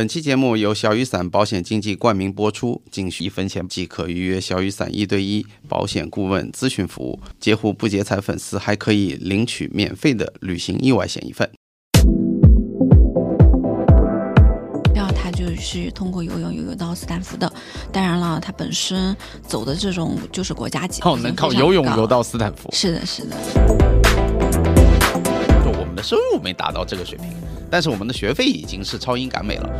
本期节目由小雨伞保险经纪冠名播出，仅需一分钱即可预约小雨伞一对一保险顾问咨询服务。截胡不劫财粉丝还可以领取免费的旅行意外险一份。然后他就是通过游泳游泳到斯坦福的，当然了，他本身走的这种就是国家级，哦，能靠游泳游到斯坦福？是的，是的。就我们的收入没达到这个水平。但是我们的学费已经是超英赶美了。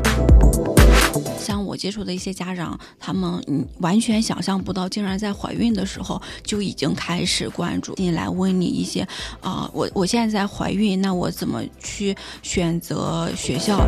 像我接触的一些家长，他们嗯完全想象不到，竟然在怀孕的时候就已经开始关注你来问你一些啊，我我现在在怀孕，那我怎么去选择学校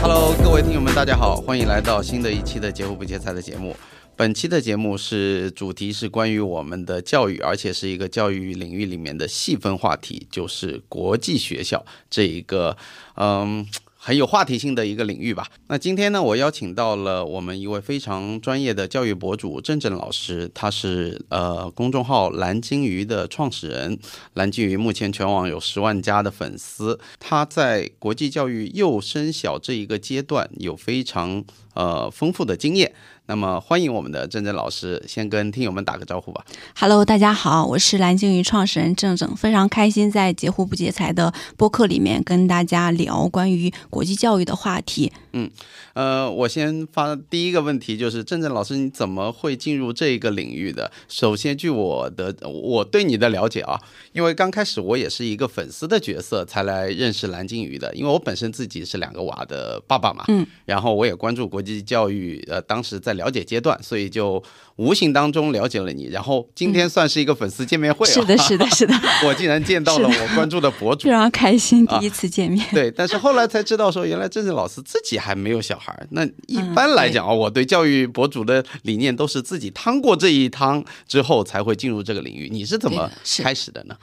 ？Hello，各位听友们，大家好，欢迎来到新的一期的节目不接菜的节目。本期的节目是主题是关于我们的教育，而且是一个教育领域里面的细分话题，就是国际学校这一个，嗯。很有话题性的一个领域吧。那今天呢，我邀请到了我们一位非常专业的教育博主郑郑老师，他是呃公众号蓝鲸鱼的创始人。蓝鲸鱼目前全网有十万加的粉丝，他在国际教育幼升小这一个阶段有非常呃丰富的经验。那么，欢迎我们的郑郑老师，先跟听友们打个招呼吧。Hello，大家好，我是蓝鲸鱼创始人郑郑，非常开心在截胡不截财的播客里面跟大家聊关于国际教育的话题。嗯，呃，我先发第一个问题就是，郑郑老师，你怎么会进入这个领域的？首先，据我的我对你的了解啊，因为刚开始我也是一个粉丝的角色才来认识蓝鲸鱼的，因为我本身自己是两个娃的爸爸嘛，嗯，然后我也关注国际教育，呃，当时在。了解阶段，所以就无形当中了解了你。然后今天算是一个粉丝见面会，是的，是的，是的，我竟然见到了我关注的博主，非常开心，第一次见面。对，但是后来才知道说，原来郑郑老师自己还没有小孩。那一般来讲啊，我对教育博主的理念都是自己趟过这一趟之后才会进入这个领域。你是怎么开始的呢？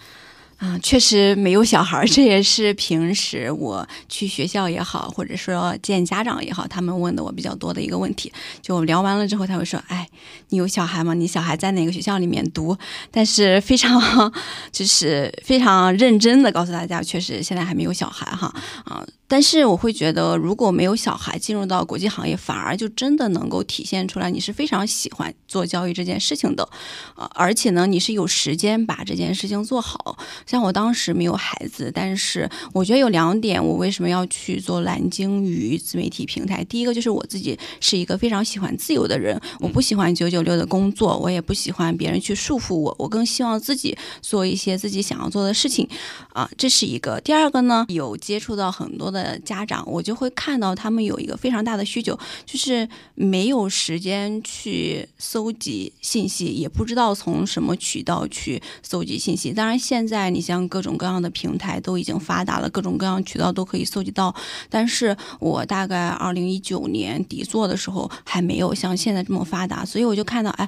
啊，确实没有小孩儿，这也是平时我去学校也好，或者说见家长也好，他们问的我比较多的一个问题。就聊完了之后，他会说：“哎，你有小孩吗？你小孩在哪个学校里面读？”但是非常就是非常认真的告诉大家，确实现在还没有小孩哈啊。但是我会觉得，如果没有小孩进入到国际行业，反而就真的能够体现出来你是非常喜欢做教育这件事情的，啊，而且呢，你是有时间把这件事情做好。像我当时没有孩子，但是我觉得有两点，我为什么要去做蓝鲸鱼自媒体平台？第一个就是我自己是一个非常喜欢自由的人，我不喜欢九九六的工作，我也不喜欢别人去束缚我，我更希望自己做一些自己想要做的事情，啊，这是一个。第二个呢，有接触到很多的。家长，我就会看到他们有一个非常大的需求，就是没有时间去搜集信息，也不知道从什么渠道去搜集信息。当然，现在你像各种各样的平台都已经发达了，各种各样渠道都可以搜集到。但是我大概二零一九年底做的时候，还没有像现在这么发达，所以我就看到，哎。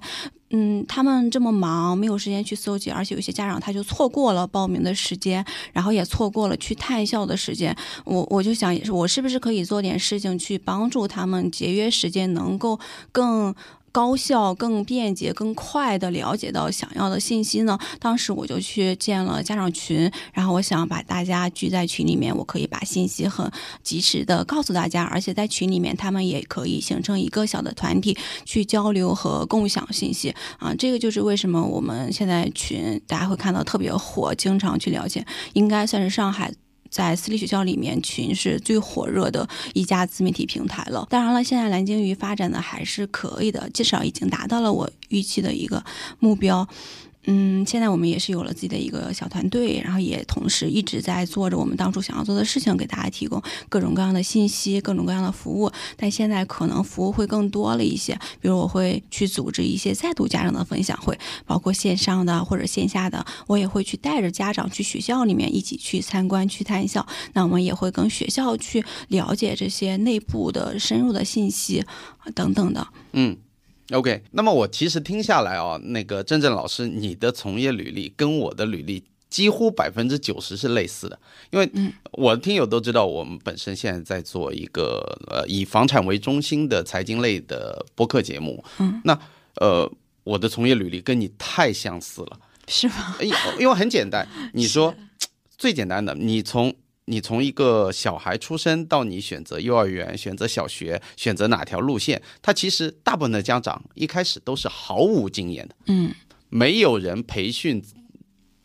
嗯，他们这么忙，没有时间去搜集，而且有些家长他就错过了报名的时间，然后也错过了去探校的时间。我我就想，我是不是可以做点事情去帮助他们节约时间，能够更。高效、更便捷、更快的了解到想要的信息呢？当时我就去建了家长群，然后我想把大家聚在群里面，我可以把信息很及时的告诉大家，而且在群里面他们也可以形成一个小的团体去交流和共享信息啊。这个就是为什么我们现在群大家会看到特别火，经常去了解，应该算是上海。在私立学校里面，群是最火热的一家自媒体平台了。当然了，现在蓝鲸鱼发展的还是可以的，至少已经达到了我预期的一个目标。嗯，现在我们也是有了自己的一个小团队，然后也同时一直在做着我们当初想要做的事情，给大家提供各种各样的信息、各种各样的服务。但现在可能服务会更多了一些，比如我会去组织一些在读家长的分享会，包括线上的或者线下的，我也会去带着家长去学校里面一起去参观、去探校。那我们也会跟学校去了解这些内部的深入的信息等等的。嗯。OK，那么我其实听下来啊，那个郑郑老师，你的从业履历跟我的履历几乎百分之九十是类似的，因为我的听友都知道，我们本身现在在做一个呃以房产为中心的财经类的播客节目，嗯，那呃我的从业履历跟你太相似了，是吗？因因为很简单，你说 最简单的，你从你从一个小孩出生到你选择幼儿园、选择小学、选择哪条路线，他其实大部分的家长一开始都是毫无经验的，嗯，没有人培训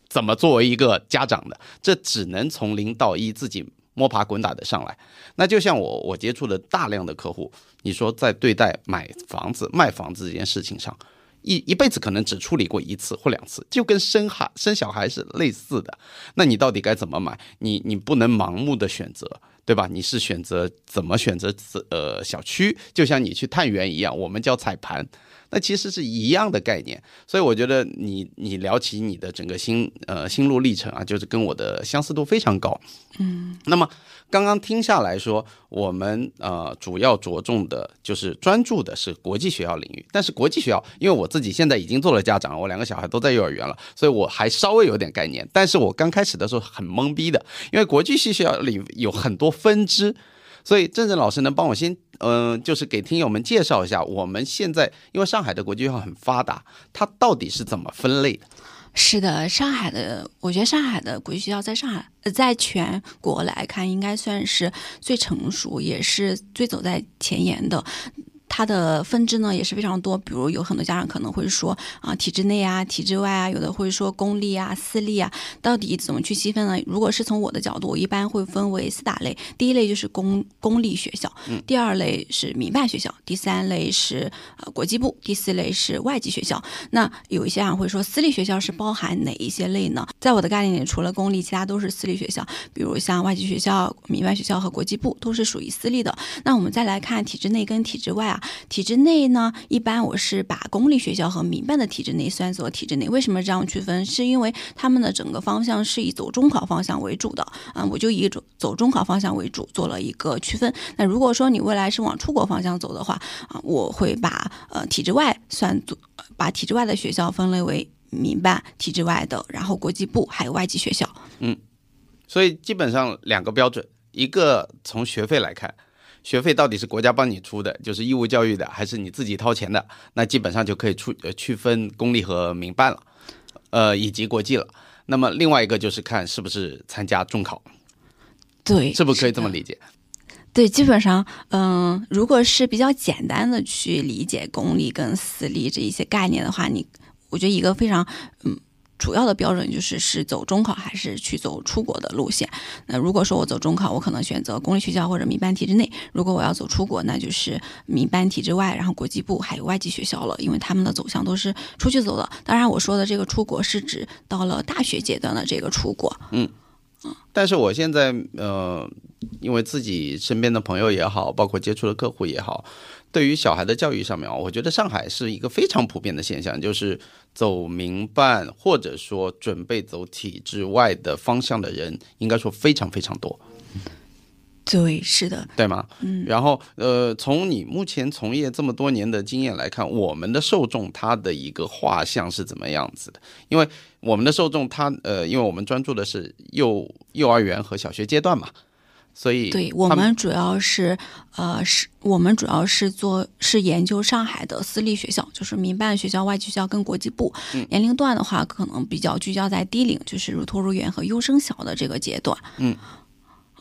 怎么作为一个家长的，这只能从零到一自己摸爬滚打的上来。那就像我我接触了大量的客户，你说在对待买房子、卖房子这件事情上。一一辈子可能只处理过一次或两次，就跟生孩生小孩是类似的。那你到底该怎么买？你你不能盲目的选择，对吧？你是选择怎么选择呃小区，就像你去探园一样，我们叫踩盘。那其实是一样的概念，所以我觉得你你聊起你的整个心呃心路历程啊，就是跟我的相似度非常高。嗯，那么刚刚听下来说，我们呃主要着重的就是专注的是国际学校领域，但是国际学校，因为我自己现在已经做了家长，我两个小孩都在幼儿园了，所以我还稍微有点概念。但是我刚开始的时候很懵逼的，因为国际系学校里有很多分支。所以郑郑老师能帮我先，嗯，就是给听友们介绍一下，我们现在因为上海的国际学校很发达，它到底是怎么分类的？是的，上海的，我觉得上海的国际学校在上海，在全国来看，应该算是最成熟，也是最走在前沿的。它的分支呢也是非常多，比如有很多家长可能会说啊，体制内啊，体制外啊，有的会说公立啊、私立啊，到底怎么去细分呢？如果是从我的角度，我一般会分为四大类，第一类就是公公立学校，第二类是民办学校，第三类是呃国际部，第四类是外籍学校。那有一些人会说，私立学校是包含哪一些类呢？在我的概念里，除了公立，其他都是私立学校，比如像外籍学校、民办学校和国际部都是属于私立的。那我们再来看体制内跟体制外啊。体制内呢，一般我是把公立学校和民办的体制内算作体制内。为什么这样区分？是因为他们的整个方向是以走中考方向为主的啊，我就以走走中考方向为主做了一个区分。那如果说你未来是往出国方向走的话啊，我会把呃体制外算作，把体制外的学校分类为民办、体制外的，然后国际部还有外籍学校。嗯，所以基本上两个标准，一个从学费来看。学费到底是国家帮你出的，就是义务教育的，还是你自己掏钱的？那基本上就可以出呃区分公立和民办了，呃以及国际了。那么另外一个就是看是不是参加中考，对，是不是可以这么理解？对，基本上，嗯，如果是比较简单的去理解公立跟私立这一些概念的话，你我觉得一个非常嗯。主要的标准就是是走中考还是去走出国的路线。那如果说我走中考，我可能选择公立学校或者民办体制内；如果我要走出国，那就是民办体制外，然后国际部还有外籍学校了，因为他们的走向都是出去走的。当然，我说的这个出国是指到了大学阶段的这个出国。嗯嗯。但是我现在呃，因为自己身边的朋友也好，包括接触的客户也好。对于小孩的教育上面啊，我觉得上海是一个非常普遍的现象，就是走民办或者说准备走体制外的方向的人，应该说非常非常多。对，是的，对吗？嗯。然后，呃，从你目前从业这么多年的经验来看，我们的受众他的一个画像是怎么样子的？因为我们的受众他，呃，因为我们专注的是幼幼儿园和小学阶段嘛。所以，对我们主要是，呃，是我们主要是做是研究上海的私立学校，就是民办学校、外籍学校跟国际部。年龄段的话，可能比较聚焦在低龄，就是如托如园和优生小的这个阶段。嗯。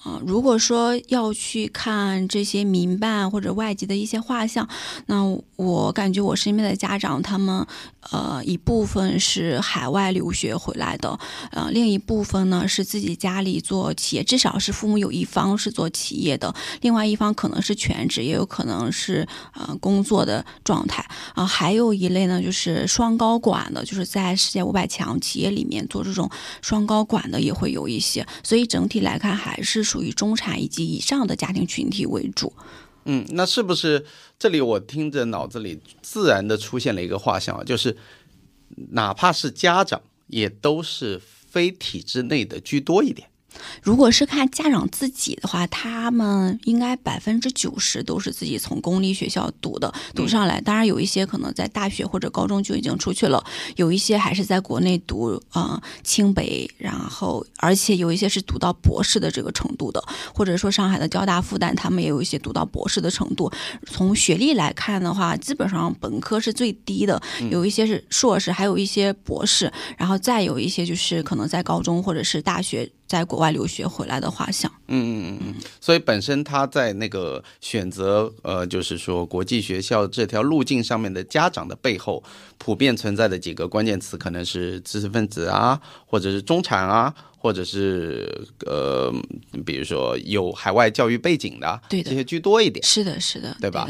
啊，如果说要去看这些民办或者外籍的一些画像，那我感觉我身边的家长他们，呃，一部分是海外留学回来的，呃，另一部分呢是自己家里做企业，至少是父母有一方是做企业的，另外一方可能是全职，也有可能是呃工作的状态啊。还有一类呢，就是双高管的，就是在世界五百强企业里面做这种双高管的也会有一些，所以整体来看还是。属于中产以及以上的家庭群体为主。嗯，那是不是这里我听着脑子里自然的出现了一个画像，就是哪怕是家长也都是非体制内的居多一点。如果是看家长自己的话，他们应该百分之九十都是自己从公立学校读的，读上来。当然有一些可能在大学或者高中就已经出去了，有一些还是在国内读啊清北，然后而且有一些是读到博士的这个程度的，或者说上海的交大、复旦，他们也有一些读到博士的程度。从学历来看的话，基本上本科是最低的，有一些是硕士，还有一些博士，然后再有一些就是可能在高中或者是大学。在国外留学回来的画像。嗯嗯嗯嗯，所以本身他在那个选择呃，就是说国际学校这条路径上面的家长的背后，普遍存在的几个关键词，可能是知识分子啊，或者是中产啊。或者是呃，比如说有海外教育背景的，对的，这些居多一点。是的，是的，对吧？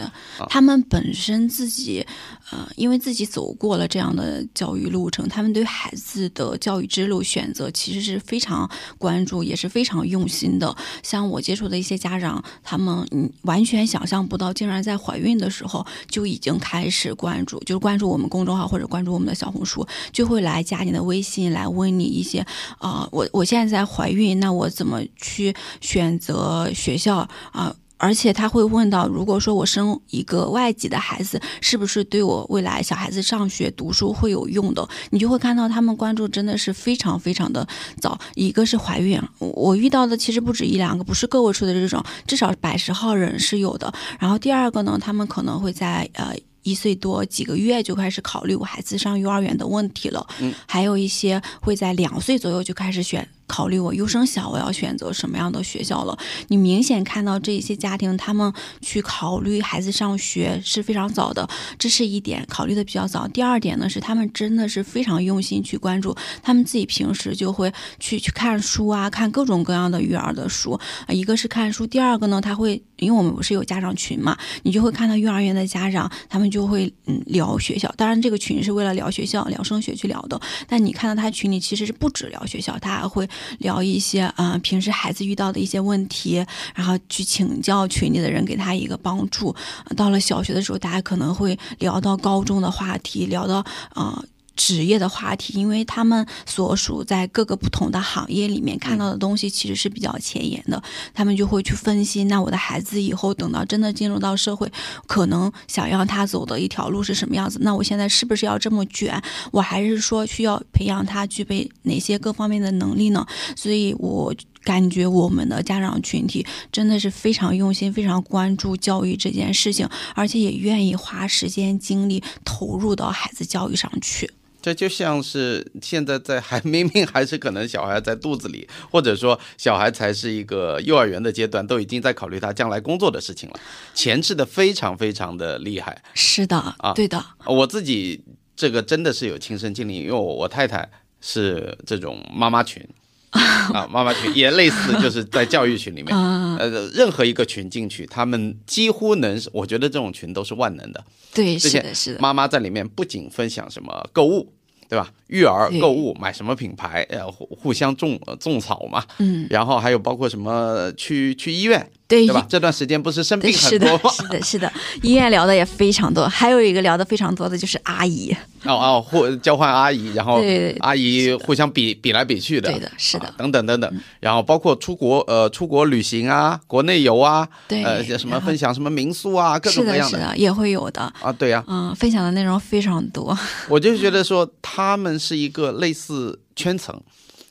他们本身自己，呃，因为自己走过了这样的教育路程，他们对孩子的教育之路选择其实是非常关注，也是非常用心的。像我接触的一些家长，他们嗯，完全想象不到，竟然在怀孕的时候就已经开始关注，就是关注我们公众号或者关注我们的小红书，就会来加你的微信，来问你一些啊，我。我现在在怀孕，那我怎么去选择学校啊？而且他会问到，如果说我生一个外籍的孩子，是不是对我未来小孩子上学读书会有用的？你就会看到他们关注真的是非常非常的早。一个是怀孕，我遇到的其实不止一两个，不是个位数的这种，至少百十号人是有的。然后第二个呢，他们可能会在呃。一岁多几个月就开始考虑我孩子上幼儿园的问题了，嗯，还有一些会在两岁左右就开始选考虑我优生小我要选择什么样的学校了。你明显看到这些家庭他们去考虑孩子上学是非常早的，这是一点考虑的比较早。第二点呢是他们真的是非常用心去关注，他们自己平时就会去去看书啊，看各种各样的育儿的书啊。一个是看书，第二个呢他会因为我们不是有家长群嘛，你就会看到幼儿园的家长他们。就会嗯聊学校，当然这个群是为了聊学校、聊升学去聊的。但你看到他群里其实是不止聊学校，他还会聊一些啊平时孩子遇到的一些问题，然后去请教群里的人给他一个帮助。到了小学的时候，大家可能会聊到高中的话题，聊到啊。职业的话题，因为他们所属在各个不同的行业里面看到的东西其实是比较前沿的，他们就会去分析。那我的孩子以后等到真的进入到社会，可能想要他走的一条路是什么样子？那我现在是不是要这么卷？我还是说需要培养他具备哪些各方面的能力呢？所以我感觉我们的家长群体真的是非常用心、非常关注教育这件事情，而且也愿意花时间精力投入到孩子教育上去。这就像是现在在还 明明还是可能小孩在肚子里，或者说小孩才是一个幼儿园的阶段，都已经在考虑他将来工作的事情了，前置的非常非常的厉害。是的啊，对的。我自己这个真的是有亲身经历，因为我我太太是这种妈妈群。啊，妈妈群也类似，就是在教育群里面，呃，任何一个群进去，他们几乎能，我觉得这种群都是万能的。对，是的，是的。妈妈在里面不仅分享什么购物，对吧？育儿购物买什么品牌，呃，互互相种种草嘛。嗯。然后还有包括什么去去医院。对，对吧？这段时间不是生病很多吗？是的，是的，医院聊的也非常多。还有一个聊的非常多的就是阿姨。哦哦，互交换阿姨，然后阿姨互相比比来比去的。对的，是的。等等等等，然后包括出国呃出国旅行啊，国内游啊，对，呃什么分享什么民宿啊，各种各样的，是的，也会有的啊。对呀，嗯，分享的内容非常多。我就觉得说他 们是一个类似圈层。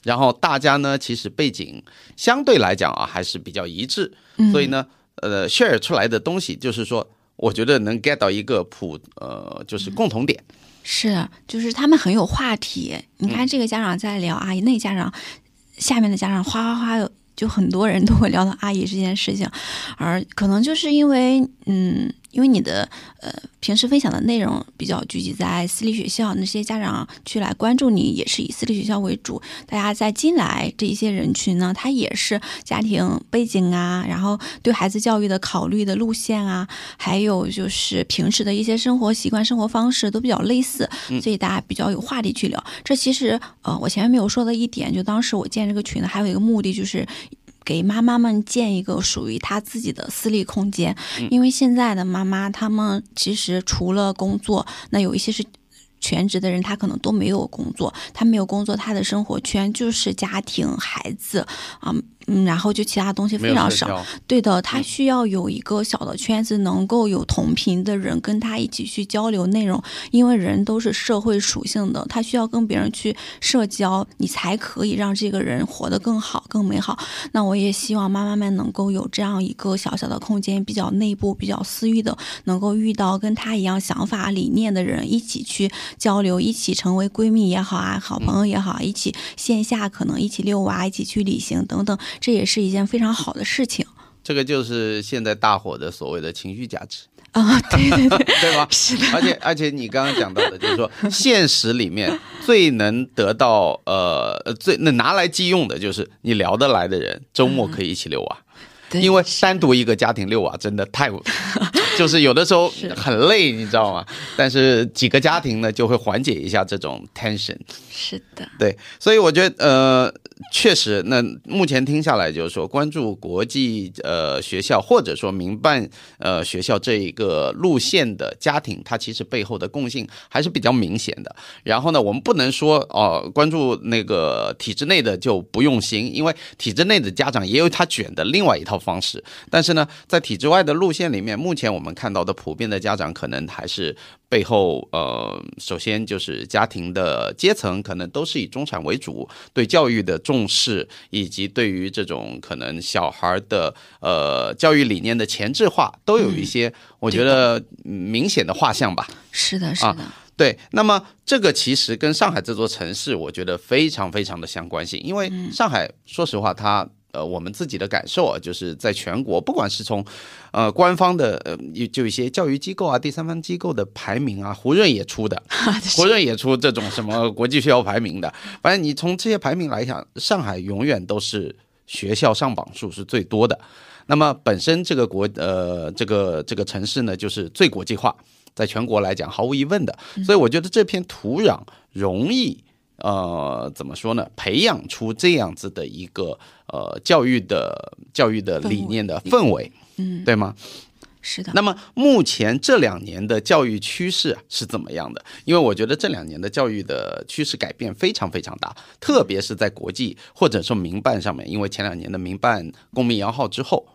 然后大家呢，其实背景相对来讲啊，还是比较一致，所以呢，呃，share 出来的东西，就是说，我觉得能 get 到一个普，呃，就是共同点。是，就是他们很有话题。你看这个家长在聊阿姨，那家长下面的家长哗哗哗，就很多人都会聊到阿姨这件事情，而可能就是因为，嗯。因为你的呃平时分享的内容比较聚集在私立学校，那些家长去来关注你也是以私立学校为主。大家在进来这一些人群呢，他也是家庭背景啊，然后对孩子教育的考虑的路线啊，还有就是平时的一些生活习惯、生活方式都比较类似，所以大家比较有话题去聊。这其实呃我前面没有说的一点，就当时我建这个群呢，还有一个目的就是。给妈妈们建一个属于她自己的私立空间，因为现在的妈妈她们其实除了工作，那有一些是全职的人，她可能都没有工作，她没有工作，她的生活圈就是家庭、孩子啊。嗯，然后就其他东西非常少。对的，他嗯需要有一个小的圈子，能够有同频的人跟他一起去交流内容，因为人都是社会属性的，他需要跟别人去社交，你才可以让这个人活得更好、更美好。那我也希望妈妈们能够有这样一个小小的空间，比较内部、比较私域的，能够遇到跟他一样想法、理念的人，一起去交流，一起成为闺蜜也好啊，好朋友也好，一起线下可能一起遛娃、一起去旅行等等，这也是一件非常好的事情这个就是现在大火的所谓的情绪价值，啊！对对对，对吧？是的，而且而且你刚刚讲到的，就是说现实里面最能得到呃呃最能拿来即用的，就是你聊得来的人，周末可以一起遛娃。对因为单独一个家庭遛娃真的太，就是有的时候很累，你知道吗？但是几个家庭呢，就会缓解一下这种 tension。是的，对，所以我觉得呃，确实，那目前听下来就是说，关注国际呃学校或者说民办呃学校这一个路线的家庭，它其实背后的共性还是比较明显的。然后呢，我们不能说哦、关注那个体制内的就不用心，因为体制内的家长也有他卷的另外一套方式。但是呢，在体制外的路线里面，目前我们看到的普遍的家长可能还是背后呃，首先就是家庭的阶层可能都是以中产为主，对教育的重视，以及对于这种可能小孩的呃教育理念的前置化，都有一些我觉得嗯明显的画像吧。是的，是的，对，那么这个其实跟上海这座城市，我觉得非常非常的相关性，因为上海，说实话，它呃，我们自己的感受啊，就是在全国，不管是从呃官方的呃，就一些教育机构啊、第三方机构的排名啊，胡润也出的，胡润也出这种什么国际学校排名的，反正你从这些排名来讲，上海永远都是学校上榜数是最多的。那么本身这个国呃这个这个城市呢，就是最国际化，在全国来讲毫无疑问的。所以我觉得这片土壤容易呃怎么说呢，培养出这样子的一个呃教育的教育的理念的氛围，嗯，对吗？是的，那么目前这两年的教育趋势是怎么样的？因为我觉得这两年的教育的趋势改变非常非常大，特别是在国际或者说民办上面，因为前两年的民办公民摇号之后，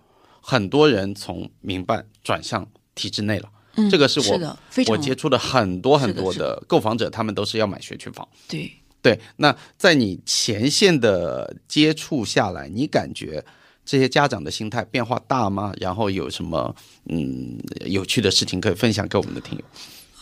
很多人从民办转向体制内了。嗯这个是我我接触的很多很多的购房者，他们都是要买学区房。对。对，那在你前线的接触下来，你感觉这些家长的心态变化大吗？然后有什么嗯有趣的事情可以分享给我们的听友？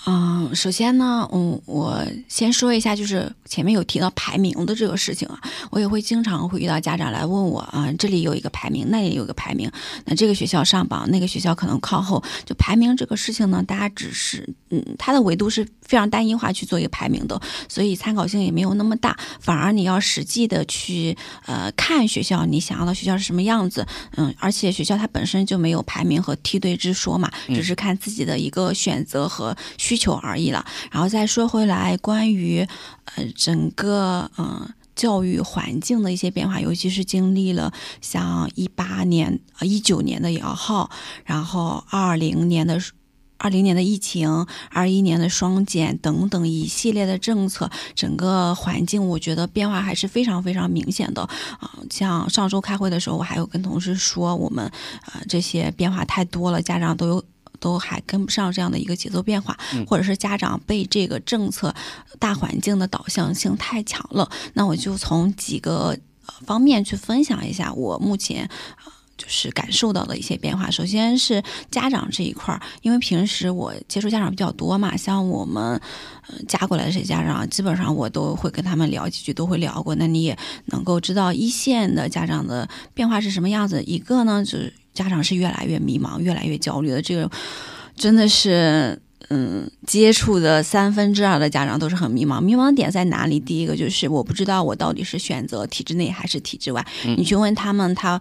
嗯，首先呢，嗯，我先说一下，就是前面有提到排名的这个事情啊，我也会经常会遇到家长来问我啊，这里有一个排名，那里有一个排名，那这个学校上榜，那个学校可能靠后，就排名这个事情呢，大家只是，嗯，它的维度是非常单一化去做一个排名的，所以参考性也没有那么大，反而你要实际的去呃看学校，你想要的学校是什么样子，嗯，而且学校它本身就没有排名和梯队之说嘛，只是看自己的一个选择和需求而已了。然后再说回来，关于呃整个嗯、呃教育环境的一些变化，尤其是经历了像一八年、呃一九年的摇号，然后二零年的。二零年的疫情，二一年的双减等等一系列的政策，整个环境我觉得变化还是非常非常明显的啊、像上周开会的时候，我还有跟同事说，我们呃这些变化太多了，家长都有。都还跟不上这样的一个节奏变化，或者是家长被这个政策大环境的导向性太强了。那我就从几个呃方面去分享一下我目前。呃就是感受到的一些变化。首先是家长这一块儿，因为平时我接触家长比较多嘛，像我们呃加过来的这些家长，基本上我都会跟他们聊几句，都会聊过。那你也能够知道一线的家长的变化是什么样子。一个呢，就是家长是越来越迷茫、越来越焦虑的，这个真的是。嗯，接触的三分之二的家长都是很迷茫。迷茫点在哪里？第一个就是我不知道我到底是选择体制内还是体制外。你去问他们，他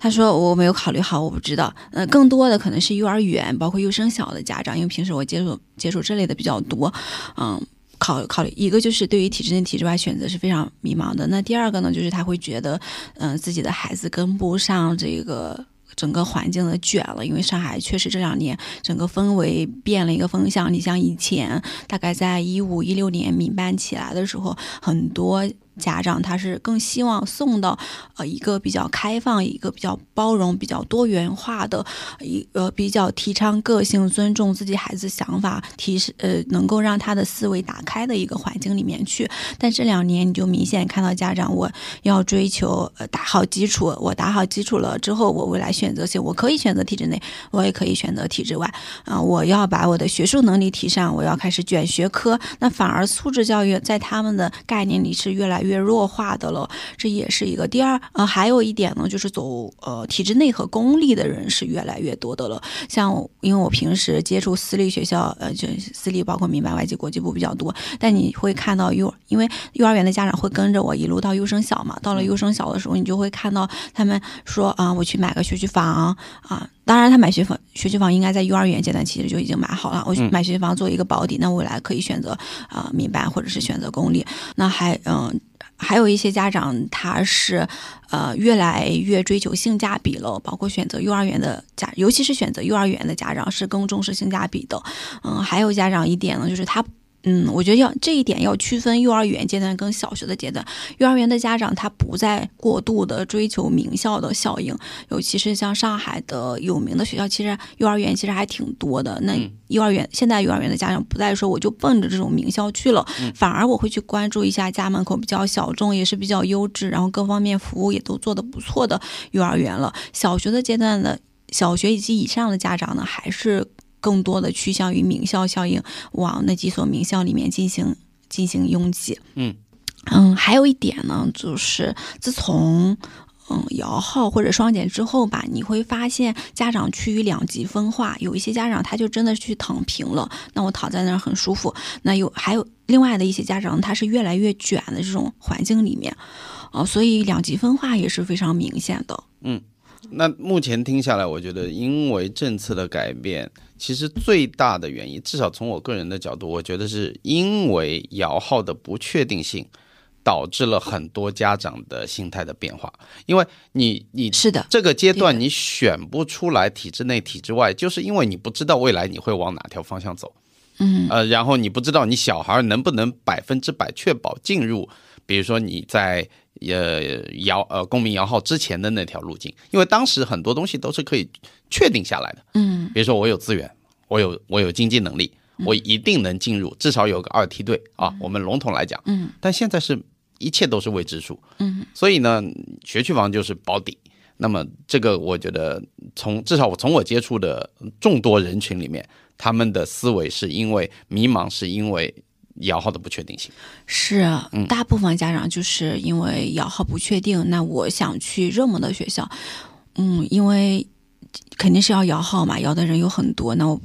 他说我没有考虑好，我不知道。呃，更多的可能是幼儿园，包括幼升小的家长，因为平时我接触接触这类的比较多。嗯，考考虑一个就是对于体制内、体制外选择是非常迷茫的。那第二个呢，就是他会觉得，嗯、自己的孩子跟不上这个。整个环境的卷了，因为上海确实这两年整个氛围变了一个风向。你像以前大概在一五一六年民办起来的时候，很多家长他是更希望送到呃一个比较开放、一个比较包容、比较多元化的一呃比较提倡个性、尊重自己孩子想法、提示呃能够让他的思维打开的一个环境里面去。但这两年你就明显看到家长，我要追求呃打好基础，我打好基础了之后，我未来选择性我可以选择体制内，我也可以选择体制外啊、我要把我的学术能力提上，我要开始卷学科，那反而素质教育在他们的概念里是越来越弱化的了，这也是一个。第二，呃，还有一点呢，就是走呃体制内和公立的人是越来越多的了。像因为我平时接触私立学校，呃，就私立包括民办、外籍、国际部比较多，但你会看到幼，因为幼儿园的家长会跟着我一路到优生小嘛，到了优生小的时候，你就会看到他们说啊、我去买个学区房啊。当然，他买学房学区房应该在幼儿园阶段其实就已经买好了。我买学区房做一个保底，那未来可以选择啊、民办或者是选择公立。那还嗯、还有一些家长他是呃越来越追求性价比了，包括选择幼儿园的家，尤其是选择幼儿园的家长是更重视性价比的。嗯，还有家长一点呢，就是他。嗯，我觉得要这一点要区分幼儿园阶段跟小学的阶段。幼儿园的家长他不再过度的追求名校的效应，尤其是像上海的有名的学校，其实幼儿园其实还挺多的。那嗯幼儿园、现在幼儿园的家长不再说我就奔着这种名校去了，反而我会去关注一下家门口比较小众，也是比较优质，然后各方面服务也都做得不错的幼儿园了。小学的阶段的小学以及以上的家长呢，还是更多的趋向于名校效应，往那几所名校里面进行进行拥挤。嗯嗯，还有一点呢，就是自从。嗯，摇号或者双减之后吧，你会发现家长趋于两极分化。有一些家长他就真的去躺平了，那我躺在那儿很舒服。那有还有另外的一些家长，他是越来越卷的这种环境里面，啊、所以两极分化也是非常明显的。嗯那目前听下来，我觉得因为政策的改变，其实最大的原因，至少从我个人的角度，我觉得是因为摇号的不确定性，导致了很多家长的心态的变化。因为你你是的，这个阶段你选不出来体制内、体制外，就是因为你不知道未来你会往哪条方向走。嗯呃，然后你不知道你小孩能不能百分之百确保进入，比如说你在呃摇呃公民摇号之前的那条路径，因为当时很多东西都是可以确定下来的，嗯。比如说我有资源，我有我有经济能力，我一定能进入，至少有个二梯队啊，我们笼统来讲，嗯。但现在是一切都是未知数，嗯。所以呢，学区房就是保底。那么这个我觉得从至少我从我接触的众多人群里面，他们的思维是因为迷茫，是因为摇号的不确定性。是啊，大部分家长就是因为摇号不确定，那我想去热门的学校，嗯，因为肯定是要摇号嘛，摇的人有很多，那我。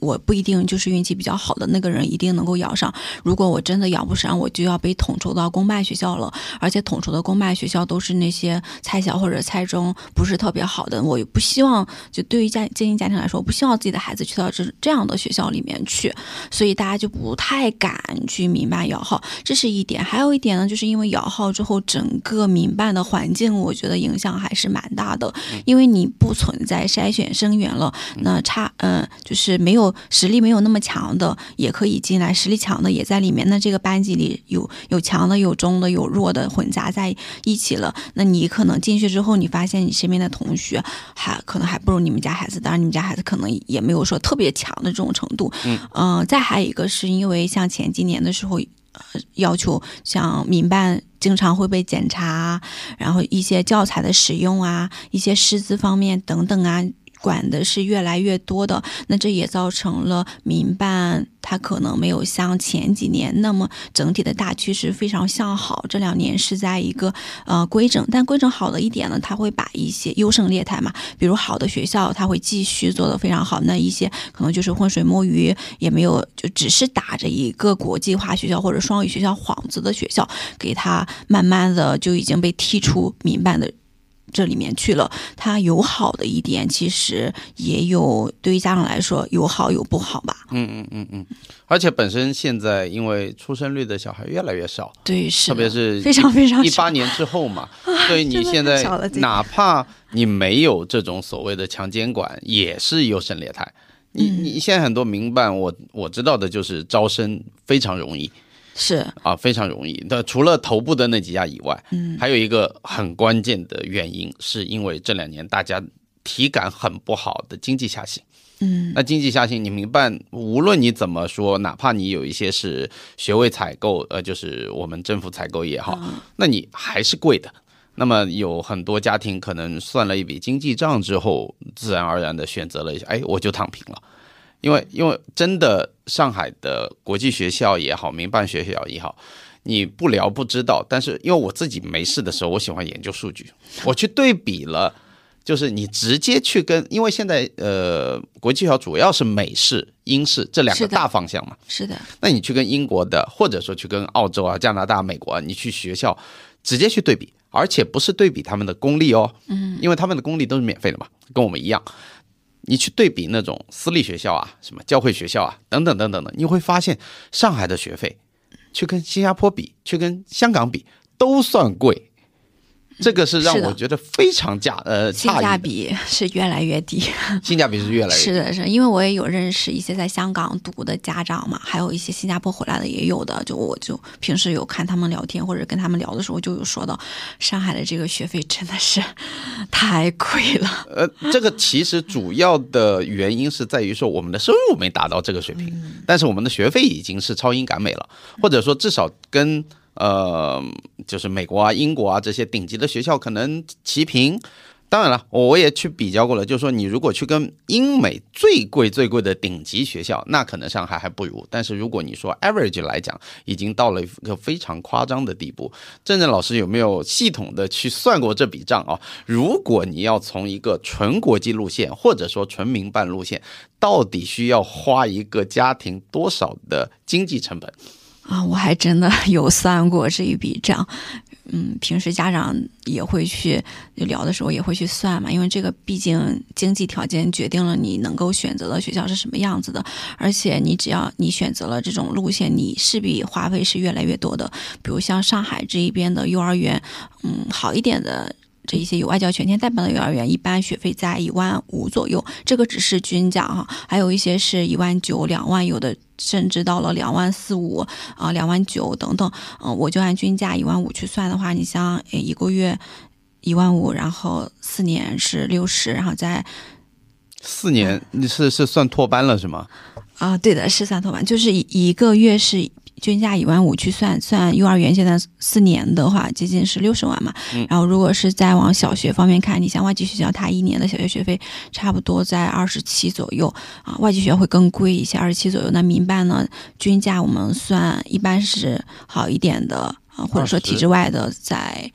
我不一定就是运气比较好的那个人一定能够摇上。如果我真的摇不上，我就要被统筹到公办学校了。而且统筹的公办学校都是那些菜小或者菜中不是特别好的。我也不希望，就对于家精英家庭来说，我不希望自己的孩子去到这这样的学校里面去。所以大家就不太敢去民办摇号，这是一点。还有一点呢，就是因为摇号之后，整个民办的环境，我觉得影响还是蛮大的。因为你不存在筛选生源了，那差嗯、就是没有实力没有那么强的也可以进来，实力强的也在里面。那这个班级里有有强的、有中的、有弱的混杂在一起了。那你可能进去之后，你发现你身边的同学还可能还不如你们家孩子，当然你们家孩子可能也没有说特别强的这种程度。嗯，呃，再还有一个是因为像前几年的时候。呃，要求像民办经常会被检查，然后一些教材的使用啊，一些师资方面等等啊，管的是越来越多的。那这也造成了民办它可能没有像前几年那么整体的大趋势非常向好。这两年是在一个呃规整，但规整好的一点呢，它会把一些优胜劣汰嘛，比如好的学校，它会继续做得非常好。那一些可能就是浑水摸鱼，也没有就只是打着一个国际化学校或者双语学校幌子的学校，给它慢慢的就已经被踢出民办的。这里面去了，它有好的一点，其实也有对于家长来说有好有不好吧。嗯嗯嗯嗯，而且本身现在因为出生率的小孩越来越少，对，是特别是非常非常少一八年之后嘛，所以你现在哪怕你没有这种所谓的强监管，也是优胜劣汰。你嗯你现在很多民办，我我知道的就是招生非常容易，是啊，非常容易。那除了头部的那几家以外，嗯还有一个很关键的原因，是因为这两年大家体感很不好的经济下行。嗯那经济下行，你明白，无论你怎么说，哪怕你有一些是学位采购，呃，就是我们政府采购也好，那你还是贵的。那么有很多家庭可能算了一笔经济账之后，自然而然的选择了一下，哎，我就躺平了。因为因为真的上海的国际学校也好，民办学校也好，你不聊不知道。但是因为我自己没事的时候，我喜欢研究数据，我去对比了，就是你直接去跟，因为现在呃国际学校主要是美式、英式这两个大方向嘛，是的，那你去跟英国的，或者说去跟澳洲啊、加拿大、美国啊，你去学校直接去对比，而且不是对比他们的公立哦，嗯，因为他们的公立都是免费的嘛，跟我们一样。你去对比那种私立学校啊、什么教会学校啊等等等等的，你会发现上海的学费去跟新加坡比，去跟香港比都算贵。这个是让我觉得非常价呃 性价比是越来越低。性价比是越来越是的，是因为我也有认识一些在香港读的家长嘛，还有一些新加坡回来的也有的。就我就平时有看他们聊天或者跟他们聊的时候，就有说到上海的这个学费真的是太贵了。呃，这个其实主要的原因是在于说我们的收入没达到这个水平，但是我们的学费已经是超英赶美了，或者说至少跟呃就是美国啊、英国啊这些顶级的学校可能齐平。当然了，我也去比较过了，就是说你如果去跟英美最贵最贵的顶级学校，那可能上海还不如。但是如果你说 average 来讲，已经到了一个非常夸张的地步。郑正老师有没有系统的去算过这笔账啊？如果你要从一个纯国际路线，或者说纯民办路线，到底需要花一个家庭多少的经济成本？啊，我还真的 有算过这一笔账。嗯，平时家长也会去聊的时候也会去算嘛，因为这个毕竟经济条件决定了你能够选择的学校是什么样子的，而且你只要你选择了这种路线，你势必花费是越来越多的。比如像上海这一边的幼儿园，嗯，好一点的。这一些有外教全天代班的幼儿园，一般学费在一万五左右，这个只是均价哈，还有一些是一万九、两万，有的甚至到了两万四五啊、两万九等等。嗯、我就按均价一万五去算的话，你像诶一个月一万五，然后四年是六十，然后再四年你是是算托班了是吗？啊、对的，是算托班，就是一一个月是均价一万五去算，算幼儿园现在四年的话，接近是六十万嘛。然后如果是再往小学方面看，你像外籍学校，它一年的小学学费差不多在二十七左右啊，外籍学校会更贵一些，二十七左右。那民办呢，均价我们算一般是好一点的啊，或者说体制外的在。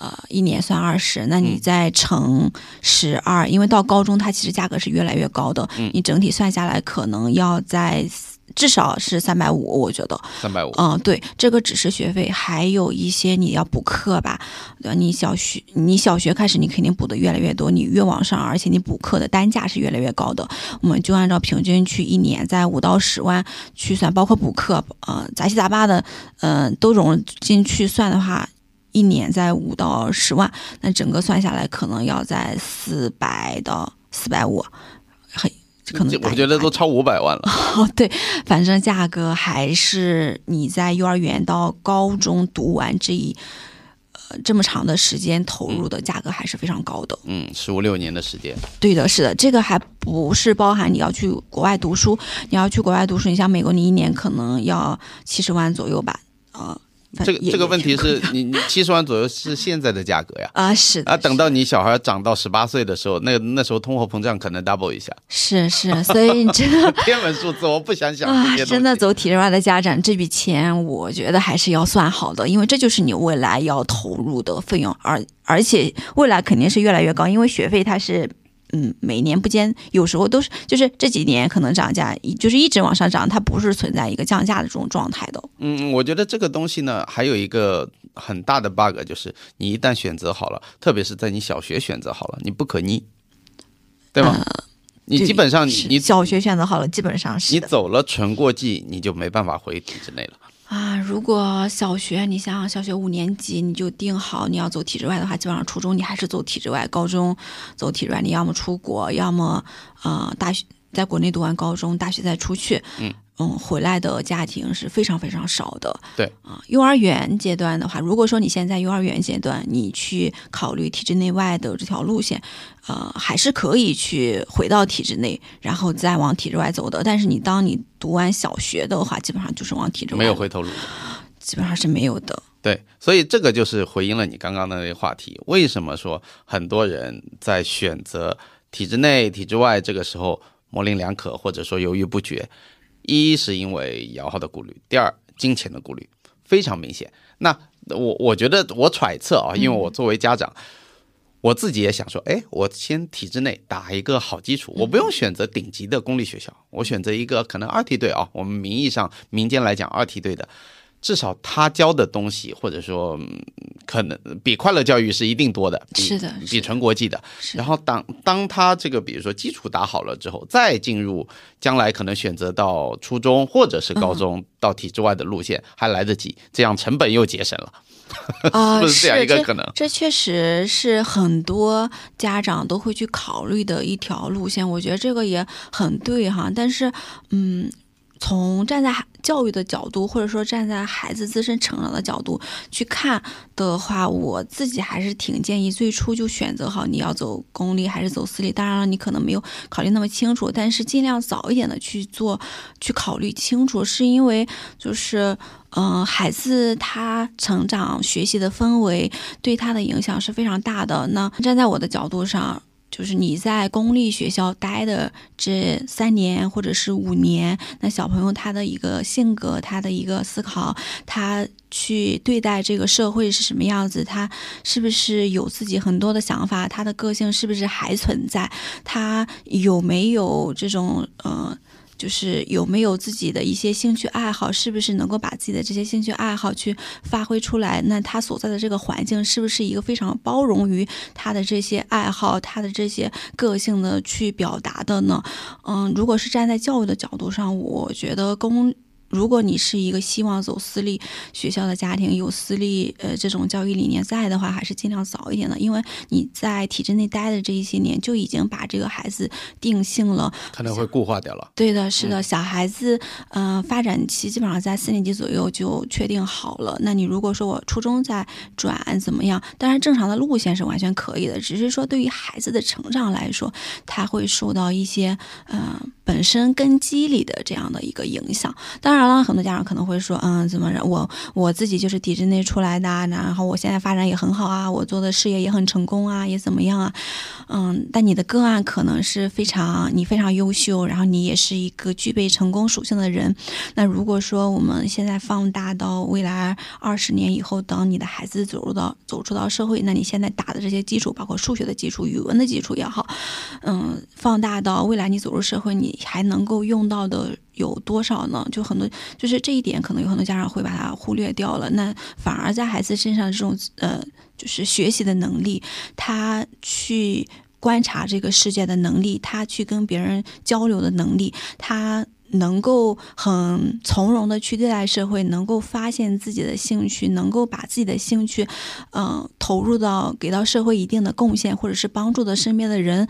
呃，一年算二十，那你再乘十二、因为到高中它其实价格是越来越高的，你整体算下来可能要在至少是三百五，我觉得。三百五。嗯，对，这个只是学费，还有一些你要补课吧，对？你小学你小学开始，你肯定补的越来越多，你越往上，而且你补课的单价是越来越高的。我们就按照平均去一年在五到十万去算，包括补课，呃，杂七杂八的，呃，都融进去算的话。一年在五到十万，那整个算下来可能要在四百到四百五，很我觉得都超五百万了。哦，对，反正价格还是你在幼儿园到高中读完这一呃这么长的时间投入的价格还是非常高的。嗯，十五六年的时间。对的，是的，这个还不是包含你要去国外读书，你要去国外读书，你像美国，你一年可能要七十万左右吧，呃，反这个这个问题是你你七十万左右是现在的价格呀。啊，是的啊，等到你小孩长到十八岁的时候，那那时候通货膨胀可能 double 一下，是是，所以你这个 天文数字我不想想啊真的走体制外的家长，这笔钱我觉得还是要算好的，因为这就是你未来要投入的费用，而而且未来肯定是越来越高，因为学费它是。嗯，每年不间，有时候都是，就是这几年可能涨价，就是一直往上涨，它不是存在一个降价的这种状态的。嗯，我觉得这个东西呢，还有一个很大的 bug，就是你一旦选择好了，特别是在你小学选择好了，你不可逆，对吗？你基本上你你小学选择好了，基本上是你走了纯过季，你就没办法回体制内了。啊。如果小学，你想小学五年级你就定好你要走体制外的话，基本上初中你还是走体制外，高中走体制外，你要么出国，要么呃大学在国内读完高中、大学再出去，嗯回来的家庭是非常非常少的。对啊，幼儿园阶段的话，如果说你现在幼儿园阶段，你去考虑体制内外的这条路线，呃，还是可以去回到体制内，然后再往体制外走的。但是你当你读完小学的话，基本上就是往体制外，没有回头路。基本上是没有的。对，所以这个就是回应了你刚刚的那个话题。为什么说很多人在选择体制内、体制外这个时候模棱两可，或者说犹豫不决？一是因为摇号的顾虑，第二金钱的顾虑非常明显。那我我觉得我揣测啊，因为我作为家长，我自己也想说，哎，我先体制内打一个好基础，我不用选择顶级的公立学校，我选择一个可能二梯队啊，我们名义上民间来讲二梯队的。至少他教的东西，或者说嗯可能比快乐教育是一定多的，是的比纯国际的。是然后当当他这个比如说基础打好了之后，再进入将来可能选择到初中或者是高中、到体制外的路线还来得及，这样成本又节省了，啊、是是这样一个可能？这确实是很多家长都会去考虑的一条路线，我觉得这个也很对哈。但是，嗯，从站在孩教育的角度，或者说站在孩子自身成长的角度去看的话，我自己还是挺建议最初就选择好你要走公立还是走私立。当然了，你可能没有考虑那么清楚，但是尽量早一点的去做，去考虑清楚，是因为就是。嗯、孩子他成长学习的氛围对他的影响是非常大的。那站在我的角度上，就是你在公立学校待的这三年或者是五年，那小朋友他的一个性格，他的一个思考，他去对待这个社会是什么样子，他是不是有自己很多的想法，他的个性是不是还存在，他有没有这种嗯。就是有没有自己的一些兴趣爱好，是不是能够把自己的这些兴趣爱好去发挥出来？那他所在的这个环境是不是一个非常包容于他的这些爱好、他的这些个性的去表达的呢？嗯，如果是站在教育的角度上，我觉得公。如果你是一个希望走私立学校的家庭，有私立呃这种教育理念在的话，还是尽量早一点的，因为你在体制内待的这一些年，就已经把这个孩子定性了，可能会固化掉了。对的，是的，小孩子，嗯、发展期基本上在四年级左右就确定好了。那你如果说我初中再转怎么样？当然，正常的路线是完全可以的，只是说对于孩子的成长来说，他会受到一些嗯、本身根基里的这样的一个影响。当然当然了，很多家长可能会说，嗯，怎么着？我我自己就是体制内出来的，然后我现在发展也很好啊，我做的事业也很成功啊，也怎么样啊？嗯，但你的个案可能是非常你非常优秀，然后你也是一个具备成功属性的人。那如果说我们现在放大到未来二十年以后，等你的孩子走入到走出到社会，那你现在打的这些基础，包括数学的基础、语文的基础也好，嗯，放大到未来你走入社会，你还能够用到的有多少呢？就很多，就是这一点，可能有很多家长会把它忽略掉了。那反而在孩子身上这种呃，就是学习的能力，他去观察这个世界的能力，他去跟别人交流的能力，他。能够很从容的去对待社会，能够发现自己的兴趣，能够把自己的兴趣，嗯、投入到给到社会一定的贡献，或者是帮助到身边的人，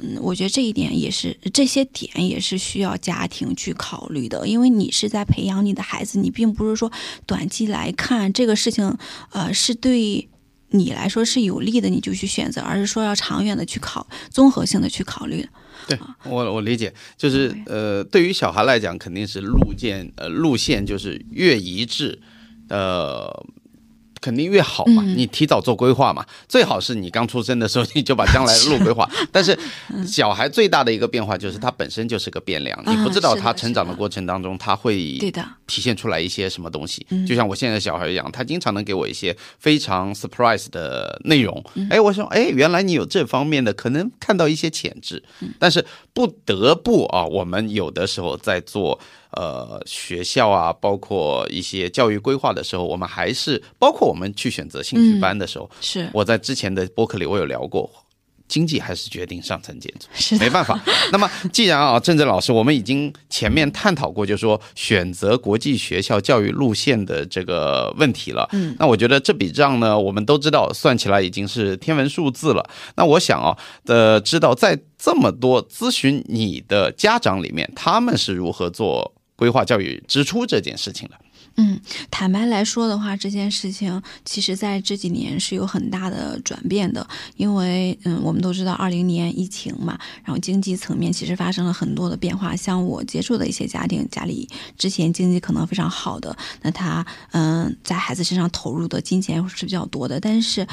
嗯，我觉得这一点也是这些点也是需要家庭去考虑的，因为你是在培养你的孩子，你并不是说短期来看这个事情，呃，是对你来说是有利的，你就去选择，而是说要长远的去考，综合性的去考虑。对我我理解，就是呃，对于小孩来讲，肯定是路线呃路线就是越一致，呃。肯定越好嘛，嗯你提早做规划嘛，最好是你刚出生的时候你就把将来的路规划。但是小孩最大的一个变化就是他本身就是个变量，你不知道他成长的过程当中他会体现出来一些什么东西。嗯就像我现在小孩一样，他经常能给我一些非常 surprise 的内容。嗯哎，我说，哎，原来你有这方面的，可能看到一些潜质，嗯但是不得不啊，我们有的时候在做呃学校啊，包括一些教育规划的时候，我们还是包括我们去选择兴趣班的时候，是我在之前的播客里我有聊过。经济还是决定上层建筑，是没办法。那么既然啊，郑正老师，我们已经前面探讨过，就是说选择国际学校教育路线的这个问题了。嗯，那我觉得这笔账呢，我们都知道，算起来已经是天文数字了。那我想啊，呃，知道在这么多咨询你的家长里面，他们是如何做规划教育支出这件事情了？嗯，坦白来说的话，这件事情其实在这几年是有很大的转变的，因为嗯，我们都知道二零年疫情嘛，然后经济层面其实发生了很多的变化。像我接触的一些家庭，家里之前经济可能非常好的，那他嗯，在孩子身上投入的金钱是比较多的，但是，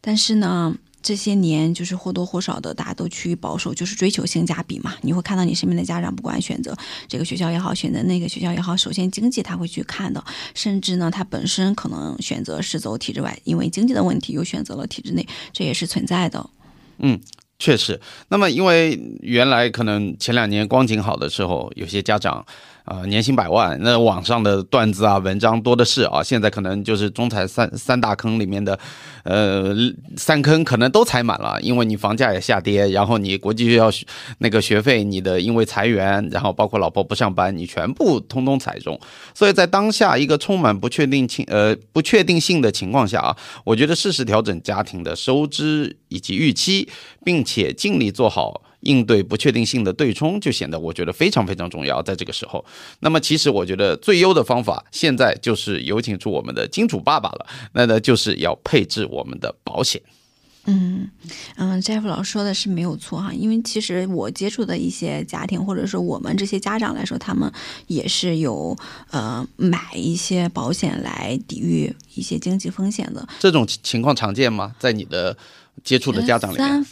但是呢。这些年就是或多或少的，大家都趋于保守，就是追求性价比嘛。你会看到你身边的家长，不管选择这个学校也好，选择那个学校也好，首先经济他会去看的，甚至呢，他本身可能选择是走体制外，因为经济的问题又选择了体制内，这也是存在的。嗯，确实。那么，因为原来可能前两年光景好的时候，有些家长。呃，年薪百万，那网上的段子啊、文章多的是啊。现在可能就是中产三三大坑里面的，呃，三坑可能都踩满了，因为你房价也下跌，然后你国际学校那个学费，你的因为裁员，然后包括老婆不上班，你全部通通踩中。所以在当下一个充满不确定性呃不确定性的情况下啊，我觉得适时调整家庭的收支以及预期，并且尽力做好。应对不确定性的对冲就显得我觉得非常非常重要，在这个时候。那么其实我觉得最优的方法现在就是有请出我们的金主爸爸了，那呢就是要配置我们的保险。嗯嗯，Jeff 老师说的是没有错哈，因为其实我接触的一些家庭，或者说我们这些家长来说，他们也是有呃买一些保险来抵御一些经济风险的。这种情况常见吗？在你的接触的家长里面？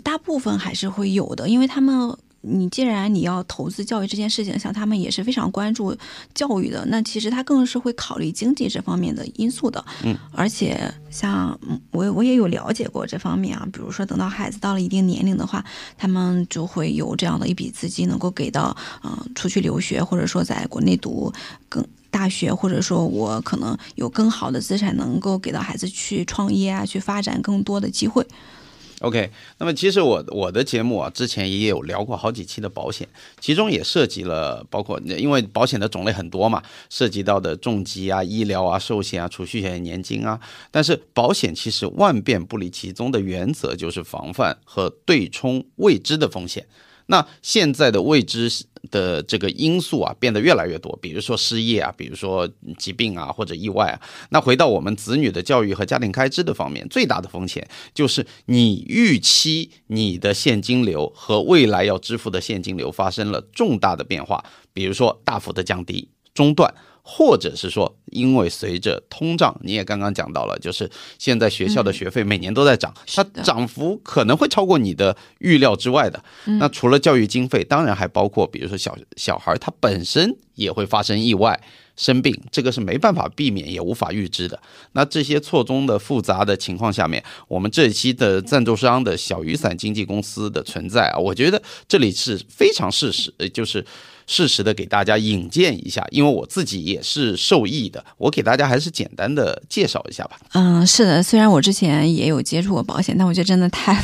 大部分还是会有的，因为他们，你既然你要投资教育这件事情，像他们也是非常关注教育的，那其实他更是会考虑经济这方面的因素的。嗯，而且像我我也有了解过这方面啊，比如说等到孩子到了一定年龄的话，他们就会有这样的一笔资金能够给到，嗯，出去留学，或者说在国内读更大学，或者说我可能有更好的资产能够给到孩子去创业啊，去发展更多的机会。OK，那么其实我我的节目啊，之前也有聊过好几期的保险，其中也涉及了包括，因为保险的种类很多嘛，涉及到的重疾啊、医疗啊、寿险啊、储蓄险、年金啊，但是保险其实万变不离其宗的原则就是防范和对冲未知的风险。那现在的未知的这个因素啊，变得越来越多，比如说失业啊，比如说疾病啊，或者意外啊。那回到我们子女的教育和家庭开支的方面，最大的风险就是你预期你的现金流和未来要支付的现金流发生了重大的变化，比如说大幅的降低、中断。或者是说，因为随着通胀，你也刚刚讲到了，就是现在学校的学费每年都在涨，它涨幅可能会超过你的预料之外的。那除了教育经费，当然还包括，比如说小小孩他本身也会发生意外生病，这个是没办法避免也无法预知的。那这些错综的复杂的情况下面，我们这一期的赞助商的小雨伞经纪公司的存在啊，我觉得这里是非常事实，就是。适时的给大家引荐一下，因为我自己也是受益的，我给大家还是简单的介绍一下吧。嗯，是的，虽然我之前也有接触过保险，但我觉得真的太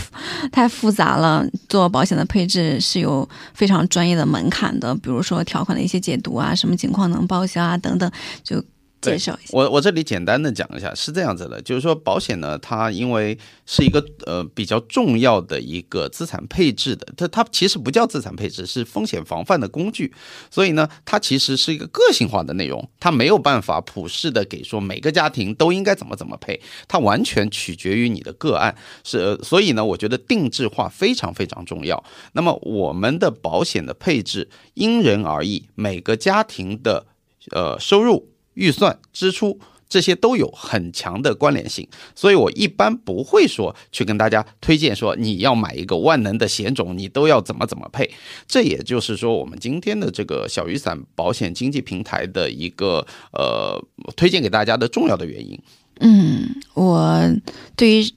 太复杂了。做保险的配置是有非常专业的门槛的，比如说条款的一些解读啊，什么情况能报销啊等等，就。介绍一下，我我这里简单的讲一下，是这样子的，就是说保险呢，它因为是一个呃比较重要的一个资产配置的，它它其实不叫资产配置，是风险防范的工具，所以呢，它其实是一个个性化的内容，它没有办法普世的给说每个家庭都应该怎么怎么配，它完全取决于你的个案，是呃所以呢，我觉得定制化非常非常重要。那么我们的保险的配置因人而异，每个家庭的呃收入。预算支出这些都有很强的关联性，所以我一般不会说去跟大家推荐说你要买一个万能的险种，你都要怎么怎么配。这也就是说，我们今天的这个小雨伞保险经纪平台的一个呃推荐给大家的重要的原因。嗯，我对于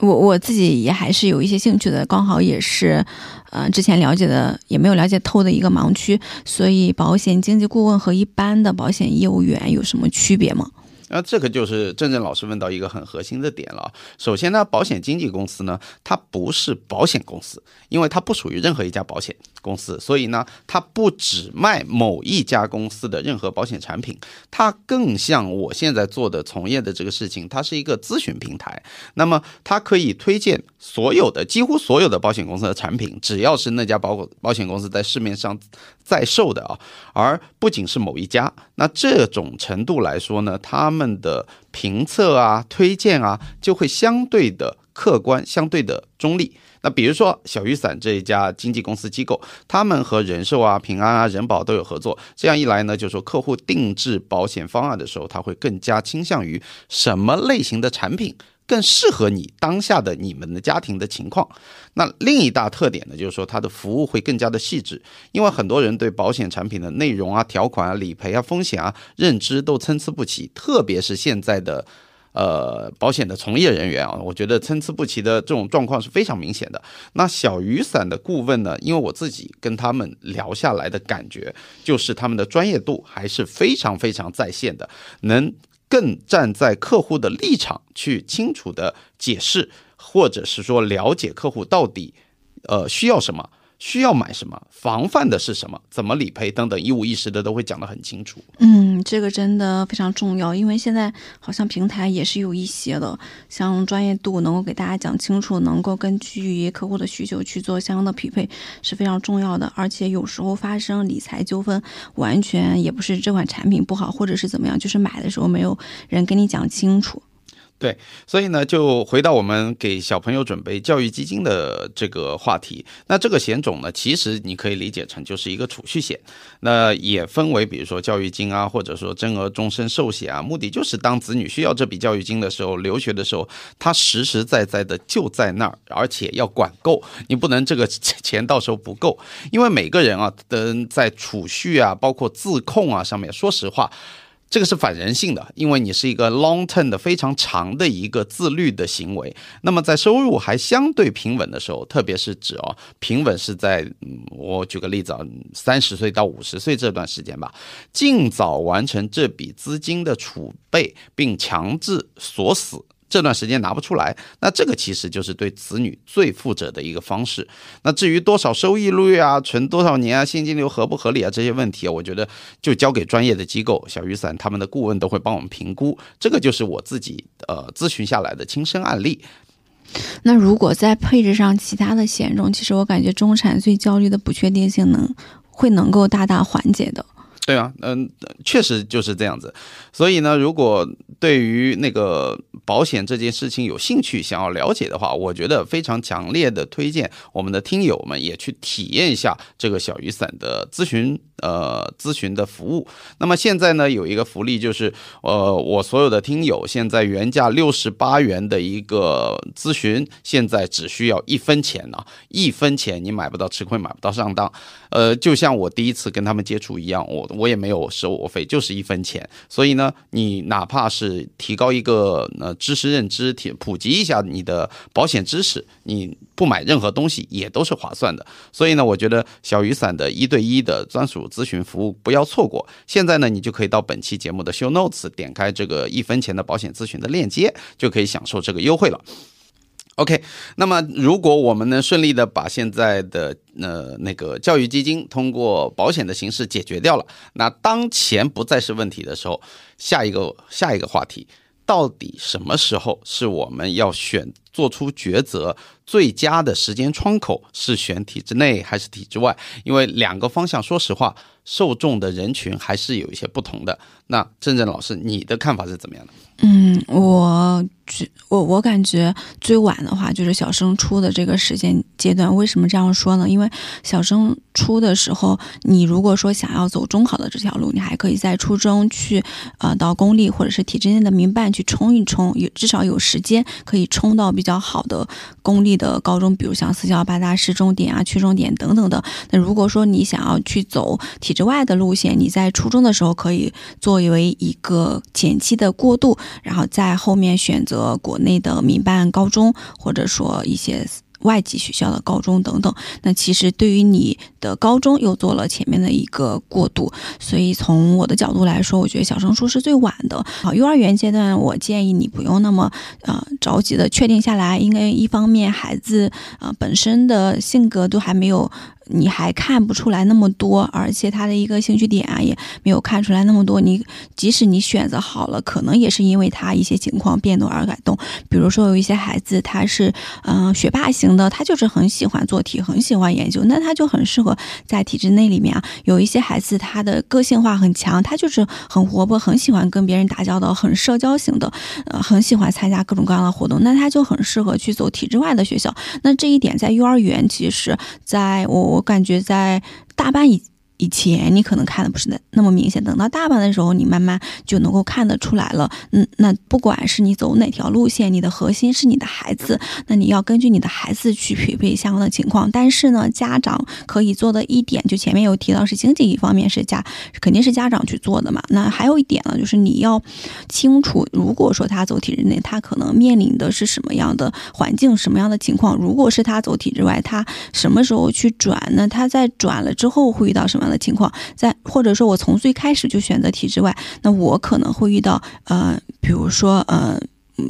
我我自己也还是有一些兴趣的，刚好也是。呃，之前了解的也没有了解透的一个盲区，所以保险经纪顾问和一般的保险业务员有什么区别吗？那这个就是郑郑老师问到一个很核心的点了。首先呢，保险经纪公司呢，它不是保险公司，因为它不属于任何一家保险公司，所以呢，它不只卖某一家公司的任何保险产品，它更像我现在做的从业的这个事情，它是一个咨询平台。那么它可以推荐所有的、几乎所有的保险公司的产品，只要是那家保保险公司在市面上在售的啊，而不仅是某一家。那这种程度来说呢，他们的评测啊、推荐啊，就会相对的客观、相对的中立。那比如说小雨伞这一家经纪公司机构，他们和人寿啊、平安啊、人保都有合作。这样一来呢，就说客户定制保险方案的时候，他会更加倾向于什么类型的产品。更适合你当下的你们的家庭的情况。那另一大特点呢，就是说它的服务会更加的细致，因为很多人对保险产品的内容啊、条款啊、理赔啊、风险啊认知都参差不齐，特别是现在的呃保险的从业人员啊，我觉得参差不齐的这种状况是非常明显的。那小雨伞的顾问呢，因为我自己跟他们聊下来的感觉，就是他们的专业度还是非常非常在线的，能。更站在客户的立场去清楚的解释，或者是说了解客户到底，呃需要什么。需要买什么？防范的是什么？怎么理赔等等，一五一十的都会讲得很清楚。嗯，这个真的非常重要，因为现在好像平台也是有一些的，像专业度能够给大家讲清楚，能够根据客户的需求去做相应的匹配是非常重要的。而且有时候发生理财纠纷，完全也不是这款产品不好，或者是怎么样，就是买的时候没有人跟你讲清楚。对，所以呢，就回到我们给小朋友准备教育基金的这个话题。那这个险种呢，其实你可以理解成就是一个储蓄险。那也分为，比如说教育金啊，或者说增额终身寿险啊，目的就是当子女需要这笔教育金的时候，留学的时候，他实实在在的就在那儿，而且要管够，你不能这个钱 到时候不够，因为每个人啊，的在储蓄啊，包括自控啊上面，说实话。这个是反人性的，因为你是一个 long term 的非常长的一个自律的行为。那么在收入还相对平稳的时候，特别是指哦平稳是在，我举个例子啊，三十岁到五十岁这段时间吧，尽早完成这笔资金的储备，并强制锁死。这段时间拿不出来，那这个其实就是对子女最负责的一个方式。那至于多少收益率啊，存多少年啊，现金流合不合理啊，这些问题啊，我觉得就交给专业的机构，小雨伞他们的顾问都会帮我们评估。这个就是我自己呃咨询下来的亲身案例。那如果在配置上其他的险种，其实我感觉中产最焦虑的不确定性能会能够大大缓解的。对啊，嗯，确实就是这样子。所以呢，如果对于那个保险这件事情有兴趣、想要了解的话，我觉得非常强烈的推荐我们的听友们也去体验一下这个小雨伞的咨询，呃，咨询的服务。那么现在呢，有一个福利就是，呃，我所有的听友现在原价六十八元的一个咨询，现在只需要一分钱啊，一分钱你买不到吃亏，买不到上当。呃，就像我第一次跟他们接触一样，我。我也没有收我费，就是一分钱。所以呢，你哪怕是提高一个呃知识认知，提普及一下你的保险知识，你不买任何东西也都是划算的。所以呢，我觉得小雨伞的一对一的专属咨询服务不要错过。现在呢，你就可以到本期节目的 show notes，点开这个一分钱的保险咨询的链接，就可以享受这个优惠了。OK，那么如果我们能顺利的把现在的呃那个教育基金通过保险的形式解决掉了，那当钱不再是问题的时候，下一个下一个话题，到底什么时候是我们要选做出抉择最佳的时间窗口？是选体制内还是体制外？因为两个方向，说实话，受众的人群还是有一些不同的。那郑郑老师，你的看法是怎么样的？嗯，我觉。我我感觉最晚的话就是小升初的这个时间阶段。为什么这样说呢？因为小升初的时候，你如果说想要走中考的这条路，你还可以在初中去呃到公立或者是体制内的民办去冲一冲，有至少有时间可以冲到比较好的公立的高中，比如像四校八大、市重点啊、区重点等等的。那如果说你想要去走体制外的路线，你在初中的时候可以做作为一个前期的过渡，然后在后面选择。国内的民办高中，或者说一些外籍学校的高中等等。那其实对于你的高中又做了前面的一个过渡，所以从我的角度来说，我觉得小升初是最晚的。好，幼儿园阶段，我建议你不用那么呃着急的确定下来，因为一方面孩子呃本身的性格都还没有。你还看不出来那么多，而且他的一个兴趣点啊，也没有看出来那么多。你即使你选择好了，可能也是因为他一些情况变动而改动。比如说有一些孩子他是嗯学霸型的，他就是很喜欢做题，很喜欢研究，那他就很适合在体制内里面啊。有一些孩子他的个性化很强，他就是很活泼，很喜欢跟别人打交道，很社交型的，呃，很喜欢参加各种各样的活动，那他就很适合去走体制外的学校。那这一点在幼儿园，其实在我。我感觉在大半以以前，你可能看的不是那那么明显，等到大班的时候，你慢慢就能够看得出来了。嗯，那不管是你走哪条路线，你的核心是你的孩子，那你要根据你的孩子去匹配相关的情况。但是呢，家长可以做的一点，就前面有提到是经济一方面是家肯定是家长去做的嘛。那还有一点呢，就是你要清楚，如果说他走体制内，他可能面临的是什么样的环境，什么样的情况。如果是他走体制外，他什么时候去转呢？他在转了之后会遇到什么？的情况，在或者说我从最开始就选择体制外，那我可能会遇到呃，比如说呃，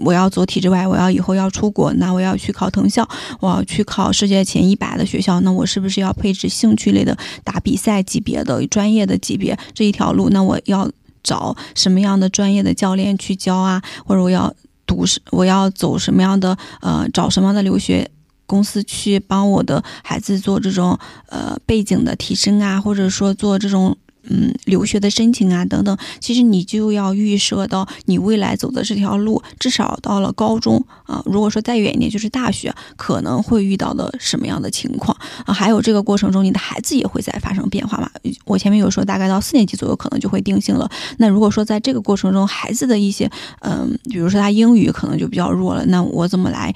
我要走体制外，我要以后要出国，那我要去考藤校，我要去考世界前一百的学校，那我是不是要配置兴趣类的打比赛级别的专业的级别这一条路？那我要找什么样的专业的教练去教啊？或者我要读什我要走什么样的呃，找什么样的留学？公司去帮我的孩子做这种呃背景的提升啊，或者说做这种。嗯，留学的申请啊，等等，其实你就要预设到你未来走的这条路，至少到了高中啊，如果说再远一点就是大学，可能会遇到的什么样的情况啊？还有这个过程中，你的孩子也会在发生变化嘛？我前面有说，大概到四年级左右可能就会定性了。那如果说在这个过程中，孩子的一些嗯，比如说他英语可能就比较弱了，那我怎么来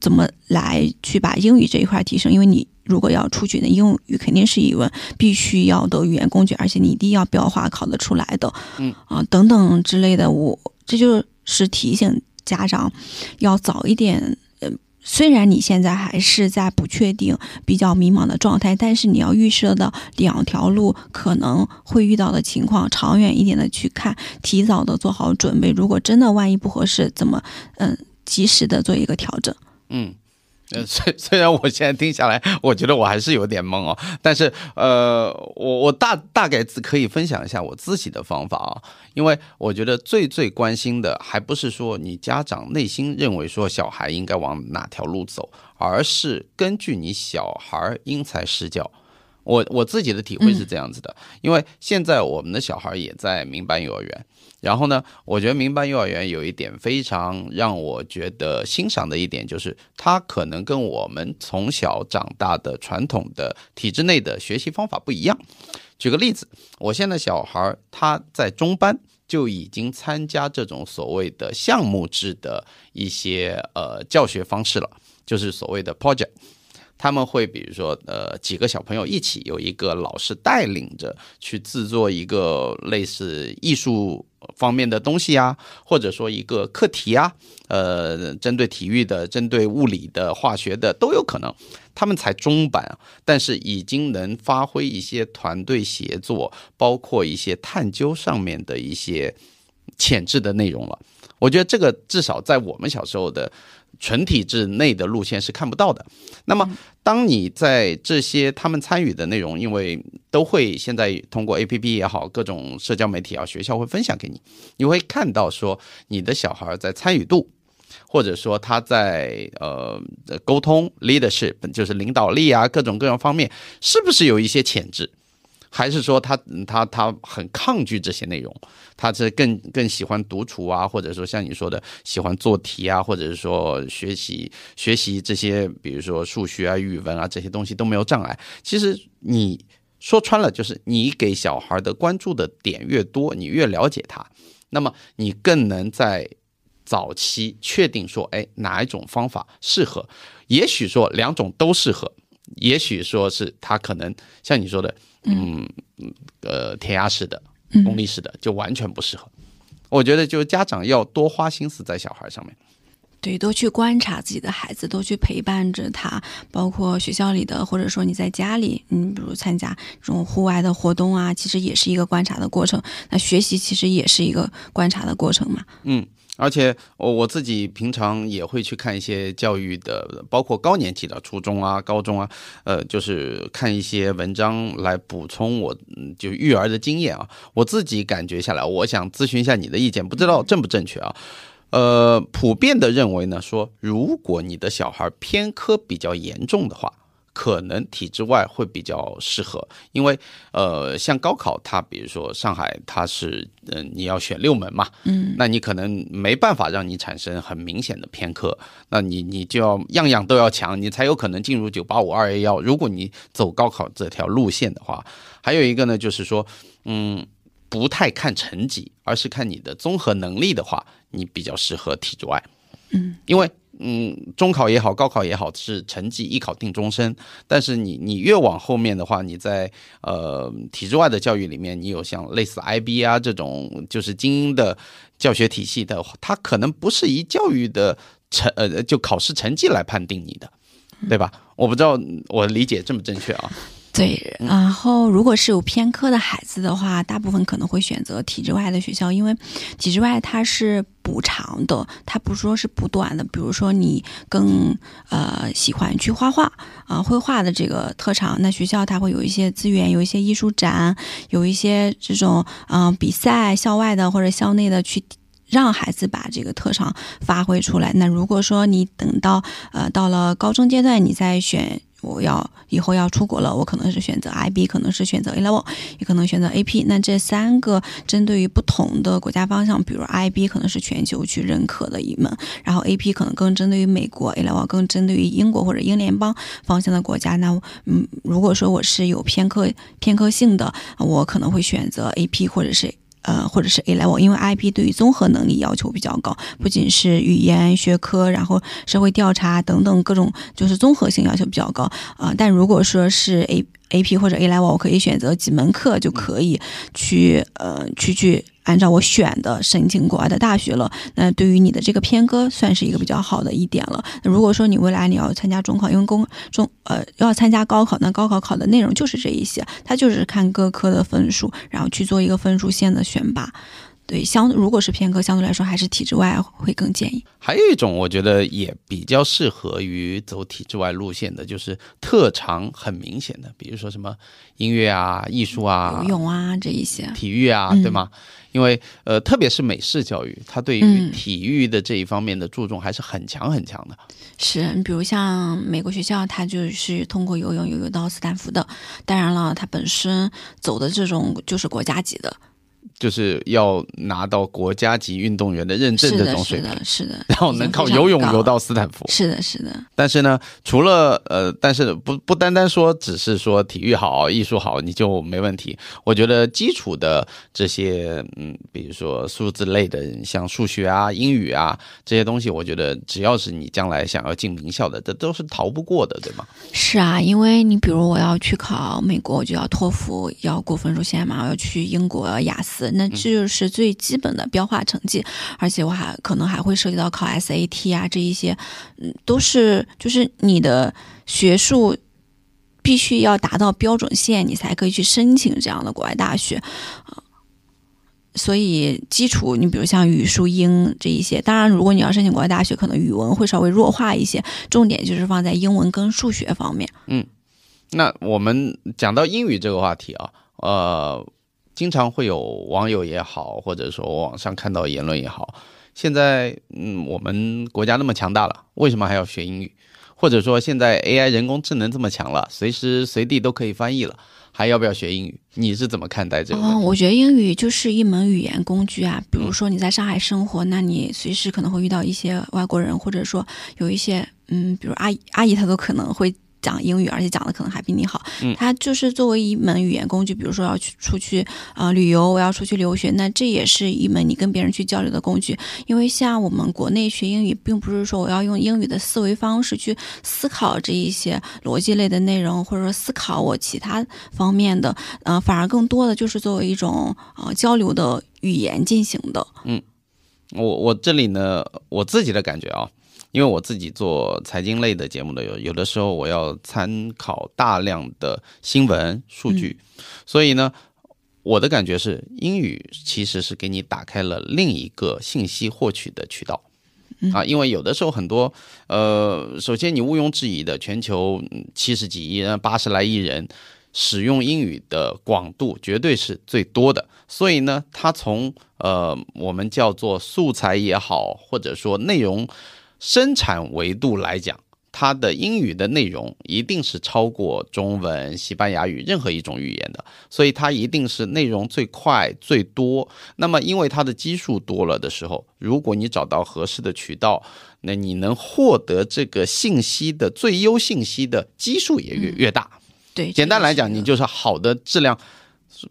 怎么来去把英语这一块提升？因为你。如果要出去，那英语肯定是一文必须要的语言工具，而且你一定要标化考得出来的，嗯啊等等之类的。我这就是提醒家长要早一点。呃，虽然你现在还是在不确定、比较迷茫的状态，但是你要预设到两条路可能会遇到的情况，长远一点的去看，提早的做好准备。如果真的万一不合适，怎么嗯及时的做一个调整？嗯。呃，虽虽然我现在听下来，我觉得我还是有点懵哦，但是呃，我我大大概可以分享一下我自己的方法啊，因为我觉得最最关心的还不是说你家长内心认为说小孩应该往哪条路走，而是根据你小孩因材施教。我我自己的体会是这样子的，因为现在我们的小孩也在民办幼儿园。然后呢，我觉得民办幼儿园有一点非常让我觉得欣赏的一点，就是它可能跟我们从小长大的传统的体制内的学习方法不一样。举个例子，我现在小孩他在中班就已经参加这种所谓的项目制的一些呃教学方式了，就是所谓的 project。他们会比如说，呃，几个小朋友一起，有一个老师带领着去制作一个类似艺术方面的东西啊，或者说一个课题啊，呃，针对体育的、针对物理的、化学的都有可能。他们才中班，但是已经能发挥一些团队协作，包括一些探究上面的一些潜质的内容了。我觉得这个至少在我们小时候的。纯体制内的路线是看不到的。那么，当你在这些他们参与的内容，因为都会现在通过 A P P 也好，各种社交媒体啊，学校会分享给你，你会看到说你的小孩在参与度，或者说他在呃沟通 leadership，就是领导力啊，各种各样方面，是不是有一些潜质？还是说他他他很抗拒这些内容，他是更更喜欢独处啊，或者说像你说的喜欢做题啊，或者是说学习学习这些，比如说数学啊、语文啊这些东西都没有障碍。其实你说穿了，就是你给小孩的关注的点越多，你越了解他，那么你更能在早期确定说，哎，哪一种方法适合？也许说两种都适合，也许说是他可能像你说的。嗯呃，填鸭式的、功利式的就完全不适合。我觉得，就家长要多花心思在小孩上面。对，多去观察自己的孩子，多去陪伴着他，包括学校里的，或者说你在家里，你比如参加这种户外的活动啊，其实也是一个观察的过程。那学习其实也是一个观察的过程嘛。嗯，而且我我自己平常也会去看一些教育的，包括高年级的初中啊、高中啊，呃，就是看一些文章来补充我嗯就育儿的经验啊。我自己感觉下来，我想咨询一下你的意见，不知道正不正确啊？呃，普遍的认为呢，说如果你的小孩偏科比较严重的话，可能体制外会比较适合，因为呃，像高考，它比如说上海，它是嗯、呃你要选六门嘛，嗯，那你可能没办法让你产生很明显的偏科，那你你就要样样都要强，你才有可能进入九八五二幺幺。如果你走高考这条路线的话，还有一个呢，就是说，嗯，不太看成绩，而是看你的综合能力的话，你比较适合体制外。嗯，因为嗯，中考也好，高考也好，是成绩一考定终身。但是你你越往后面的话，你在呃体制外的教育里面，你有像类似 IB 啊这种就是精英的教学体系的话，它可能不是以教育的成呃就考试成绩来判定你的，对吧？我不知道我理解正不正确啊？对，然后如果是有偏科的孩子的话，大部分可能会选择体制外的学校，因为体制外它是补偿的，它不说是补短的。比如说你更呃喜欢去画画啊、绘画的这个特长，那学校它会有一些资源，有一些艺术展，有一些这种嗯、比赛，校外的或者校内的去。让孩子把这个特长发挥出来。那如果说你等到呃到了高中阶段，你再选我要以后要出国了，我可能是选择 IB，可能是选择 A level，也可能选择 AP。那这三个针对于不同的国家方向，比如 IB 可能是全球去认可的一门，然后 AP 可能更针对于美国，A level 更针对于英国或者英联邦方向的国家。那嗯，如果说我是有偏科偏科性的，我可能会选择 AP 或者是。呃，或者是 A level，因为 IB 对于综合能力要求比较高，不仅是语言学科，然后社会调查等等各种，就是综合性要求比较高啊、但如果说是 A A P 或者 A level，我可以选择几门课就可以去呃去去按照我选的申请国外的大学了。那对于你的这个偏科，算是一个比较好的一点了。那如果说你未来你要参加中考，因为公中呃要参加高考，那高考考的内容就是这一些，它就是看各科的分数，然后去做一个分数线的选拔。对，相如果是偏科，相对来说还是体制外会更建议。还有一种，我觉得也比较适合于走体制外路线的，就是特长很明显的，比如说什么音乐啊、艺术啊游、泳啊这一些，体育啊，嗯对吗？因为呃，特别是美式教育，它对于嗯体育的这一方面的注重还是很强很强的。是，你比如像美国学校，它就是通过游泳游泳到斯坦福的。当然了，它本身走的这种就是国家级的，就是要拿到国家级运动员的认证这种水平，是的，是的，然后能靠游泳游到斯坦福。是的，是的，但是呢，除了呃，但是不不单单说只是说体育好、艺术好你就没问题。我觉得基础的这些，嗯，比如说数字类的，像数学啊、英语啊这些东西，我觉得只要是你将来想要进名校的，这都是逃不过的，对吗？是啊，因为你比如我要去考美国，我就要托福，要过分数线嘛；我要去英国雅思，那这就是最基本的标化成绩。而且我还可能还会涉及到考 SAT 啊这一些，嗯，都是就是你的学术必须要达到标准线，你才可以去申请这样的国外大学啊。所以基础，你比如像语数英这一些，当然如果你要申请国外大学，可能语文会稍微弱化一些，重点就是放在英文跟数学方面。嗯那我们讲到英语这个话题啊，呃，经常会有网友也好，或者说网上看到言论也好，现在嗯，我们国家那么强大了，为什么还要学英语？或者说现在 AI 人工智能这么强了，随时随地都可以翻译了，还要不要学英语？你是怎么看待这个哦，我觉得英语就是一门语言工具啊。比如说你在上海生活，那你随时可能会遇到一些外国人，或者说有一些嗯，比如阿姨阿姨，她都可能会。讲英语，而且讲的可能还比你好。嗯它就是作为一门语言工具，比如说要去出去啊、呃旅游，我要出去留学，那这也是一门你跟别人去交流的工具。因为像我们国内学英语，并不是说我要用英语的思维方式去思考这一些逻辑类的内容，或者说思考我其他方面的，呃，反而更多的就是作为一种呃交流的语言进行的。嗯我我这里呢，我自己的感觉啊，因为我自己做财经类的节目的，有有的时候我要参考大量的新闻数据，所以呢，我的感觉是，英语其实是给你打开了另一个信息获取的渠道。啊，因为有的时候很多，呃，首先你毋庸置疑的，全球七十几亿人、八十来亿人使用英语的广度绝对是最多的，所以呢，它从呃我们叫做素材也好，或者说内容生产维度来讲。它的英语的内容一定是超过中文、西班牙语任何一种语言的，所以它一定是内容最快最多。那么，因为它的基数多了的时候，如果你找到合适的渠道，那你能获得这个信息的最优信息的基数也越越大。对，简单来讲，你就是好的质量，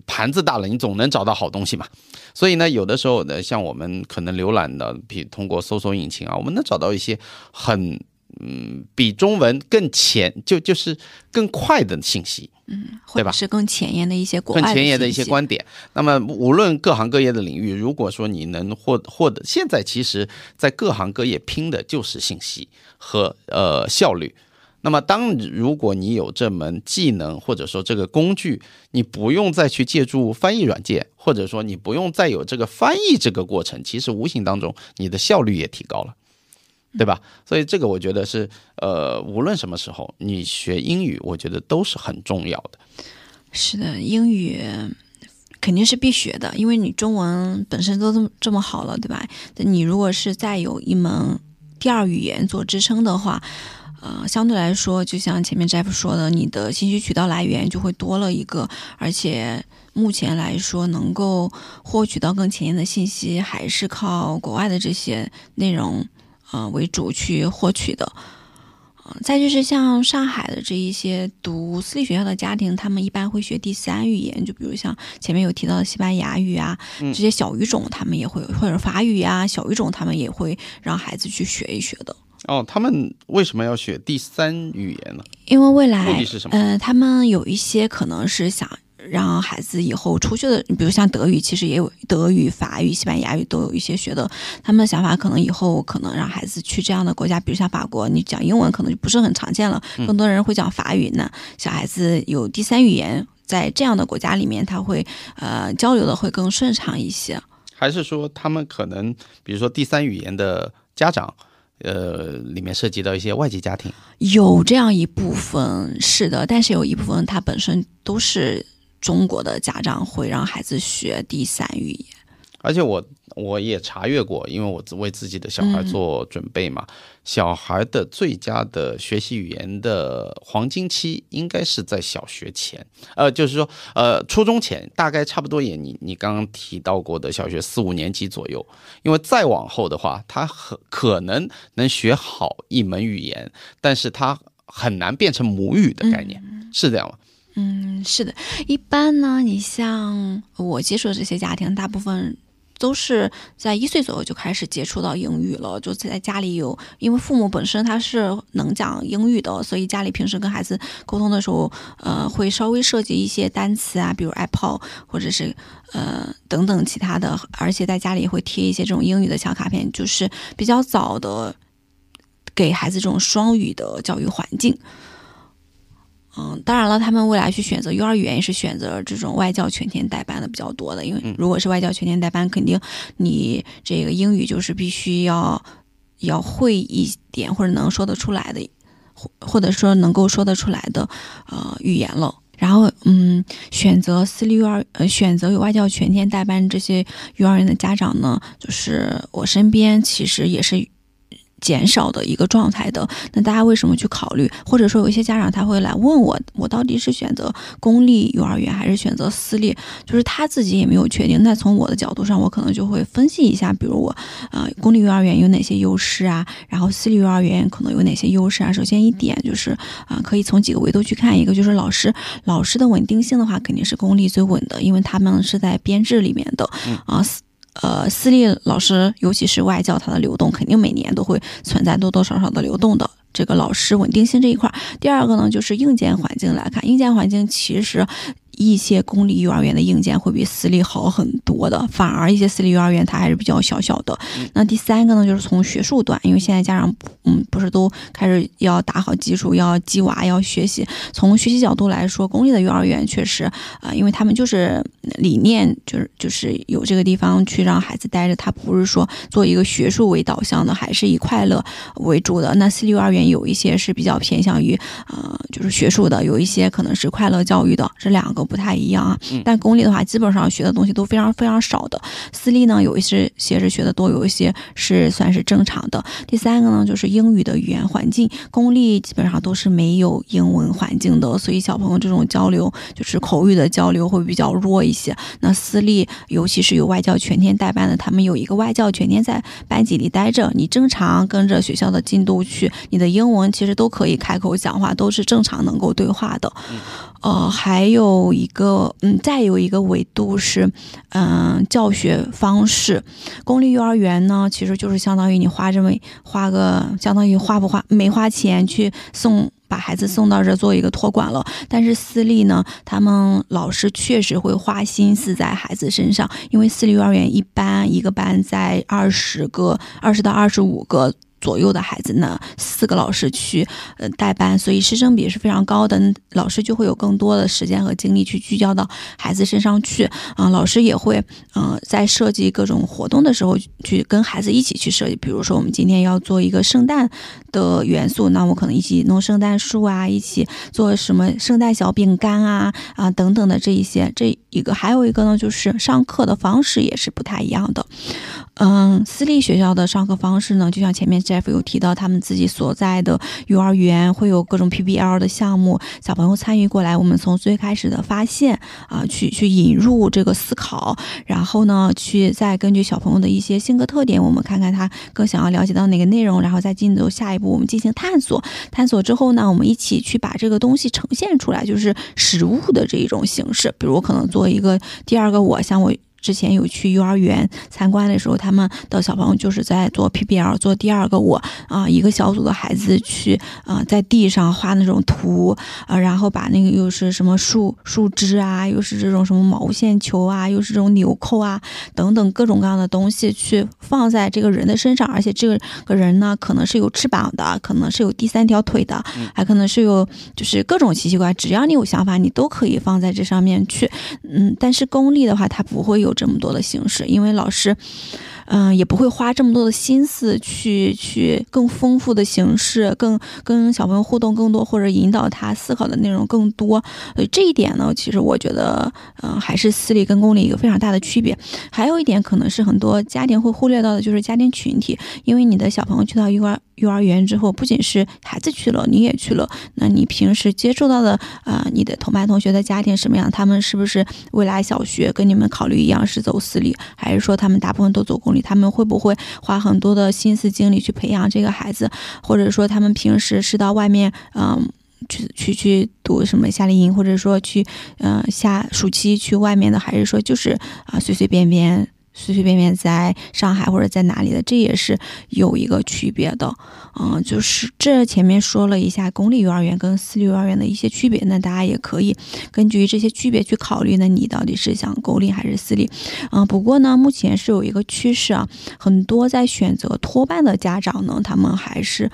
盘子大了，你总能找到好东西嘛。所以呢，有的时候呢，像我们可能浏览的，比通过搜索引擎啊，我们能找到一些很。嗯，比中文更前就就是更快的信息，嗯，对吧？是更前沿的一些国更前沿的一些观点。那么，无论各行各业的领域，如果说你能获获得，现在其实，在各行各业拼的就是信息和呃效率。那么，当如果你有这门技能或者说这个工具，你不用再去借助翻译软件，或者说你不用再有这个翻译这个过程，其实无形当中你的效率也提高了。对吧？所以这个我觉得是，呃，无论什么时候你学英语，我觉得都是很重要的。是的，英语肯定是必学的，因为你中文本身都这么这么好了，对吧？你如果是再有一门第二语言做支撑的话，呃，相对来说，就像前面 Jeff 说的，你的信息渠道来源就会多了一个，而且目前来说，能够获取到更前沿的信息，还是靠国外的这些内容。呃，为主去获取的，嗯，再就是像上海的这一些读私立学校的家庭，他们一般会学第三语言，就比如像前面有提到的西班牙语啊，这些小语种，他们也会或者法语啊，小语种他们也会让孩子去学一学的。哦，他们为什么要学第三语言呢？因为未来目的是什么？呃，他们有一些可能是想。让孩子以后出去的，比如像德语，其实也有德语、法语、西班牙语都有一些学的。他们的想法可能以后可能让孩子去这样的国家，比如像法国，你讲英文可能就不是很常见了，更多人会讲法语呢。小孩子有第三语言，在这样的国家里面，他会呃交流的会更顺畅一些。还是说他们可能，比如说第三语言的家长，呃，里面涉及到一些外籍家庭，有这样一部分是的，但是有一部分他本身都是。中国的家长会让孩子学第三语言，而且我我也查阅过，因为我为自己的小孩做准备嘛。小孩的最佳的学习语言的黄金期应该是在小学前，呃，就是说，呃，初中前，大概差不多也你你刚刚提到过的小学四五年级左右，因为再往后的话，他很可能能学好一门语言，但是他很难变成母语的概念，是这样吗？嗯，是的，一般呢，你像我接触的这些家庭，大部分都是在一岁左右就开始接触到英语了，就在家里有，因为父母本身他是能讲英语的，所以家里平时跟孩子沟通的时候，呃，会稍微涉及一些单词啊，比如 apple 或者是呃等等其他的，而且在家里会贴一些这种英语的小卡片，就是比较早的给孩子这种双语的教育环境。嗯，当然了，他们未来去选择幼儿园也是选择这种外教全天代班的比较多的，因为如果是外教全天代班，肯定你这个英语就是必须要要会一点或者能说得出来的，或或者说能够说得出来的呃语言了。然后嗯，选择私立幼儿呃选择有外教全天代班这些幼儿园的家长呢，就是我身边其实也是。减少的一个状态的，那大家为什么去考虑？或者说有一些家长他会来问我，我到底是选择公立幼儿园还是选择私立？就是他自己也没有确定。那从我的角度上，我可能就会分析一下，比如我，呃，公立幼儿园有哪些优势啊？然后私立幼儿园可能有哪些优势啊？首先一点就是，啊，可以从几个维度去看，一个就是老师，老师的稳定性的话，肯定是公立最稳的，因为他们是在编制里面的，啊。呃，呃私立老师，尤其是外教，它的流动肯定每年都会存在多多少少的流动的。这个老师稳定性这一块，第二个呢，就是硬件环境来看，硬件环境其实一些公立幼儿园的硬件会比私立好很多的，反而一些私立幼儿园它还是比较小小的。那第三个呢，就是从学术端，因为现在家长嗯不是都开始要打好基础，要鸡娃，要学习。从学习角度来说，公立的幼儿园确实啊，因为他们就是理念就是就是有这个地方去让孩子待着，他不是说做一个学术为导向的，还是以快乐为主的。那私立幼儿园有一些是比较偏向于呃就是学术的，有一些可能是快乐教育的，这两个不太一样啊。但公立的话，基本上学的东西都非常非常少的。私立呢，有一些些是学的多，有一些是算是正常的。第三个呢，就是英语的语言环境，公立基本上都是没有英文环境的，所以小朋友这种交流就是口语的交流会比较弱一些。那私立，尤其是有外教全天代班的，他们有一个外教全天在班级里待着，你正常跟着学校的进度去，你的英文其实都可以开口讲话，都是正常能够对话的。呃，还有一个，嗯，再有一个维度是，嗯，教学方式。公立幼儿园呢，其实就是相当于你花这么花个，相当于花不花没花钱去送把孩子送到这做一个托管了。但是私立呢，他们老师确实会花心思在孩子身上，因为私立幼儿园一般一个班在二十个，二十到二十五个。左右的孩子呢，四个老师去呃代班，所以师生比是非常高的，老师就会有更多的时间和精力去聚焦到孩子身上去啊。老师也会嗯在设计各种活动的时候去跟孩子一起去设计，比如说我们今天要做一个圣诞的元素，那我可能一起弄圣诞树啊，一起做什么圣诞小饼干啊啊等等的这一些。这一个还有一个呢，就是上课的方式也是不太一样的。嗯，私立学校的上课方式呢，就像前面 Jeff 有提到，他们自己所在的幼儿园会有各种 PBL 的项目，小朋友参与过来。我们从最开始的发现啊，去去引入这个思考，然后呢，去再根据小朋友的一些性格特点，我们看看他更想要了解到哪个内容，然后再进入下一步，我们进行探索。探索之后呢，我们一起去把这个东西呈现出来，就是实物的这一种形式。比如可能做一个第二个我，像我。之前有去幼儿园参观的时候，他们的小朋友就是在做 PBL，做第二个我啊，一个小组的孩子去啊，在地上画那种图啊，然后把那个又是什么树树枝啊，又是这种什么毛线球啊，又是这种纽扣啊等等各种各样的东西去放在这个人的身上，而且这个个人呢，可能是有翅膀的，可能是有第三条腿的，还可能是有就是各种奇奇怪，只要你有想法，你都可以放在这上面去。嗯，但是公立的话，它不会有。这么多的形式，因为老师，嗯，也不会花这么多的心思去去更丰富的形式，更跟小朋友互动更多，或者引导他思考的内容更多。所以这一点呢，其实我觉得，嗯，还是私立跟公立一个非常大的区别。还有一点，可能是很多家庭会忽略到的，就是家庭群体，因为你的小朋友去到幼儿。幼儿园之后，不仅是孩子去了，你也去了。那你平时接触到的啊，你的同班同学的家庭什么样？他们是不是未来小学跟你们考虑一样是走私立，还是说他们大部分都走公立？他们会不会花很多的心思精力去培养这个孩子？或者说他们平时是到外面嗯去去去读什么夏令营，或者说去嗯下暑期去外面的，还是说就是啊随随便便？随随便便在上海或者在哪里的，这也是有一个区别的，嗯，就是这前面说了一下公立幼儿园跟私立幼儿园的一些区别，那大家也可以根据这些区别去考虑，那你到底是想公立还是私立？嗯，不过呢，目前是有一个趋势啊，很多在选择托办的家长呢，他们还是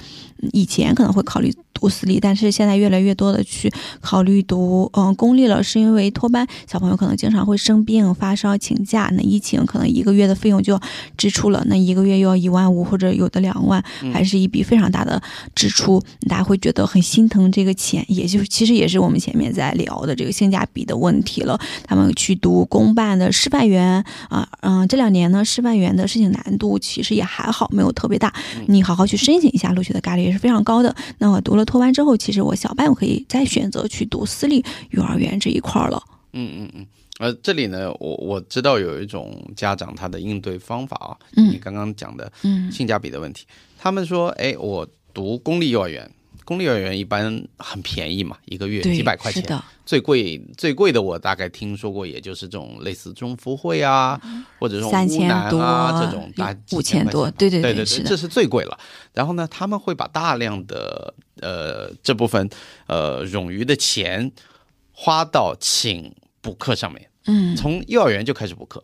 以前可能会考虑。读私立，但是现在越来越多的去考虑读嗯公立了，是因为托班小朋友可能经常会生病、发烧、请假，那疫情可能一个月的费用就要支出了，那一个月又要一万五或者有的两万，还是一笔非常大的支出，大家会觉得很心疼这个钱，也就其实也是我们前面在聊的这个性价比的问题了。他们去读公办的师范园啊，嗯，这两年呢师范园的申请难度其实也还好，没有特别大，你好好去申请一下，录取的概率也是非常高的。那我读了。托班之后，其实我小班我可以再选择去读私立幼儿园这一块了。嗯嗯嗯。呃，这里呢，我我知道有一种家长他的应对方法啊，你刚刚讲的嗯性价比的问题，他们说，哎，我读公立幼儿园。公立幼儿园一般很便宜嘛，一个月几百块钱。最贵最贵的我大概听说过，也就是这种类似中福会啊，或者说乌南啊这种大五千多，对对对对对，这是最贵了。然后呢，他们会把大量的呃这部分呃冗余的钱花到请补课上面，嗯从幼儿园就开始补课。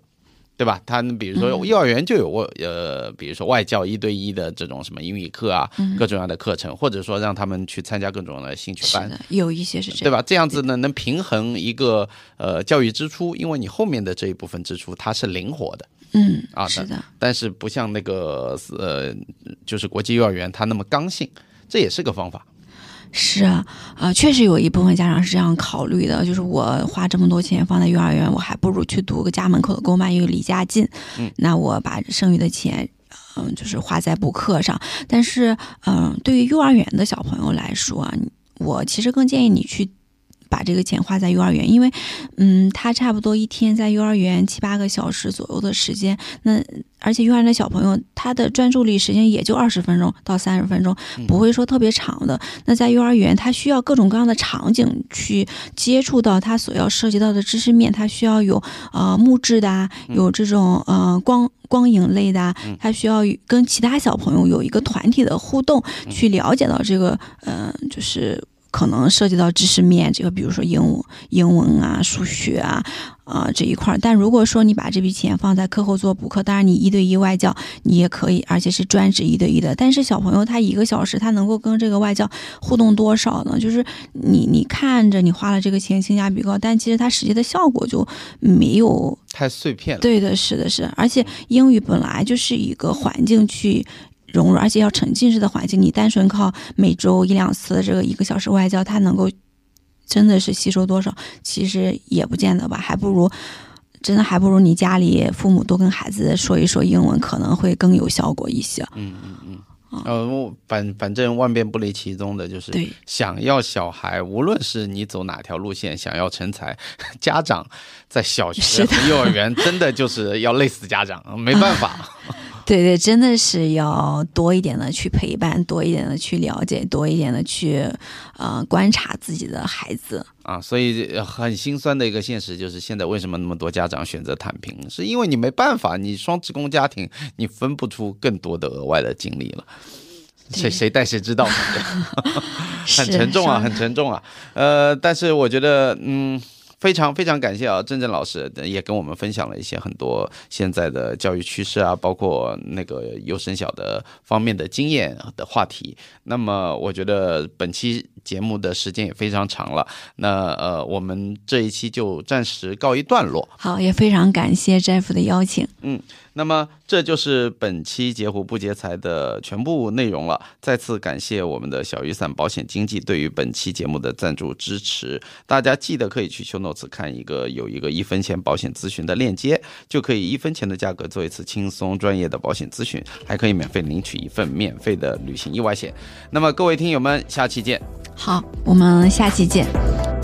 对吧？他比如说嗯幼儿园就有我呃，比如说外教一对一的这种什么英语课啊，各种各样的课程，或者说让他们去参加各种的兴趣班，是的，有一些是这样，对吧？这样子呢，能平衡一个呃教育支出，因为你后面的这一部分支出它是灵活的，嗯啊是的，但是不像那个呃，就是国际幼儿园它那么刚性，这也是个方法。是啊，呃，确实有一部分家长是这样考虑的，就是我花这么多钱放在幼儿园，我还不如去读个家门口的公办，因为离家近。嗯，那我把剩余的钱，嗯、就是花在补课上。但是，嗯、对于幼儿园的小朋友来说啊，我其实更建议你去。把这个钱花在幼儿园，因为，嗯，他差不多一天在幼儿园七八个小时左右的时间，那而且幼儿园的小朋友他的专注力时间也就二十分钟到三十分钟，不会说特别长的。那在幼儿园，他需要各种各样的场景去接触到他所要涉及到的知识面，他需要有呃木质的啊，有这种呃光光影类的啊，他需要跟其他小朋友有一个团体的互动，去了解到这个呃就是。可能涉及到知识面，这个比如说英文、英文啊、数学啊，啊、这一块儿。但如果说你把这笔钱放在课后做补课，当然你一对一外教你也可以，而且是专职一对一的。但是小朋友他一个小时他能够跟这个外教互动多少呢？就是你你看着你花了这个钱性价比高，但其实它实际的效果就没有。太碎片，对的，是的，是，而且英语本来就是一个环境去。融入，而且要沉浸式的环境，你单纯靠每周一两次的这个一个小时外教，它能够真的是吸收多少？其实也不见得吧，还不如真的还不如你家里父母多跟孩子说一说英文，可能会更有效果一些。嗯嗯嗯。呃，我反反正万变不离其宗的，就是对想要小孩，无论是你走哪条路线，想要成才，家长在小学和幼儿园真的就是要累死家长，没办法。对对，真的是要多一点的去陪伴，多一点的去了解，多一点的去呃观察自己的孩子。啊，所以呃很心酸的一个现实就是，现在为什么那么多家长选择躺平，是因为你没办法，你双职工家庭，你分不出更多的额外的精力了。谁谁带谁知道，很沉重啊，很沉重啊。呃，但是我觉得，嗯。非常非常感谢啊，郑郑老师也跟我们分享了一些很多现在的教育趋势啊，包括那个幼升小的方面的经验的话题。那么我觉得本期节目的时间也非常长了，那呃，我们这一期就暂时告一段落。好，也非常感谢 Jeff 的邀请。那么这就是本期截胡不劫财的全部内容了。再次感谢我们的小雨伞保险经纪对于本期节目的赞助支持。大家记得可以去修诺斯看一个有一个一分钱保险咨询的链接，就可以一分钱的价格做一次轻松专业的保险咨询，还可以免费领取一份免费的旅行意外险。那么各位听友们，下期见。好，我们下期见。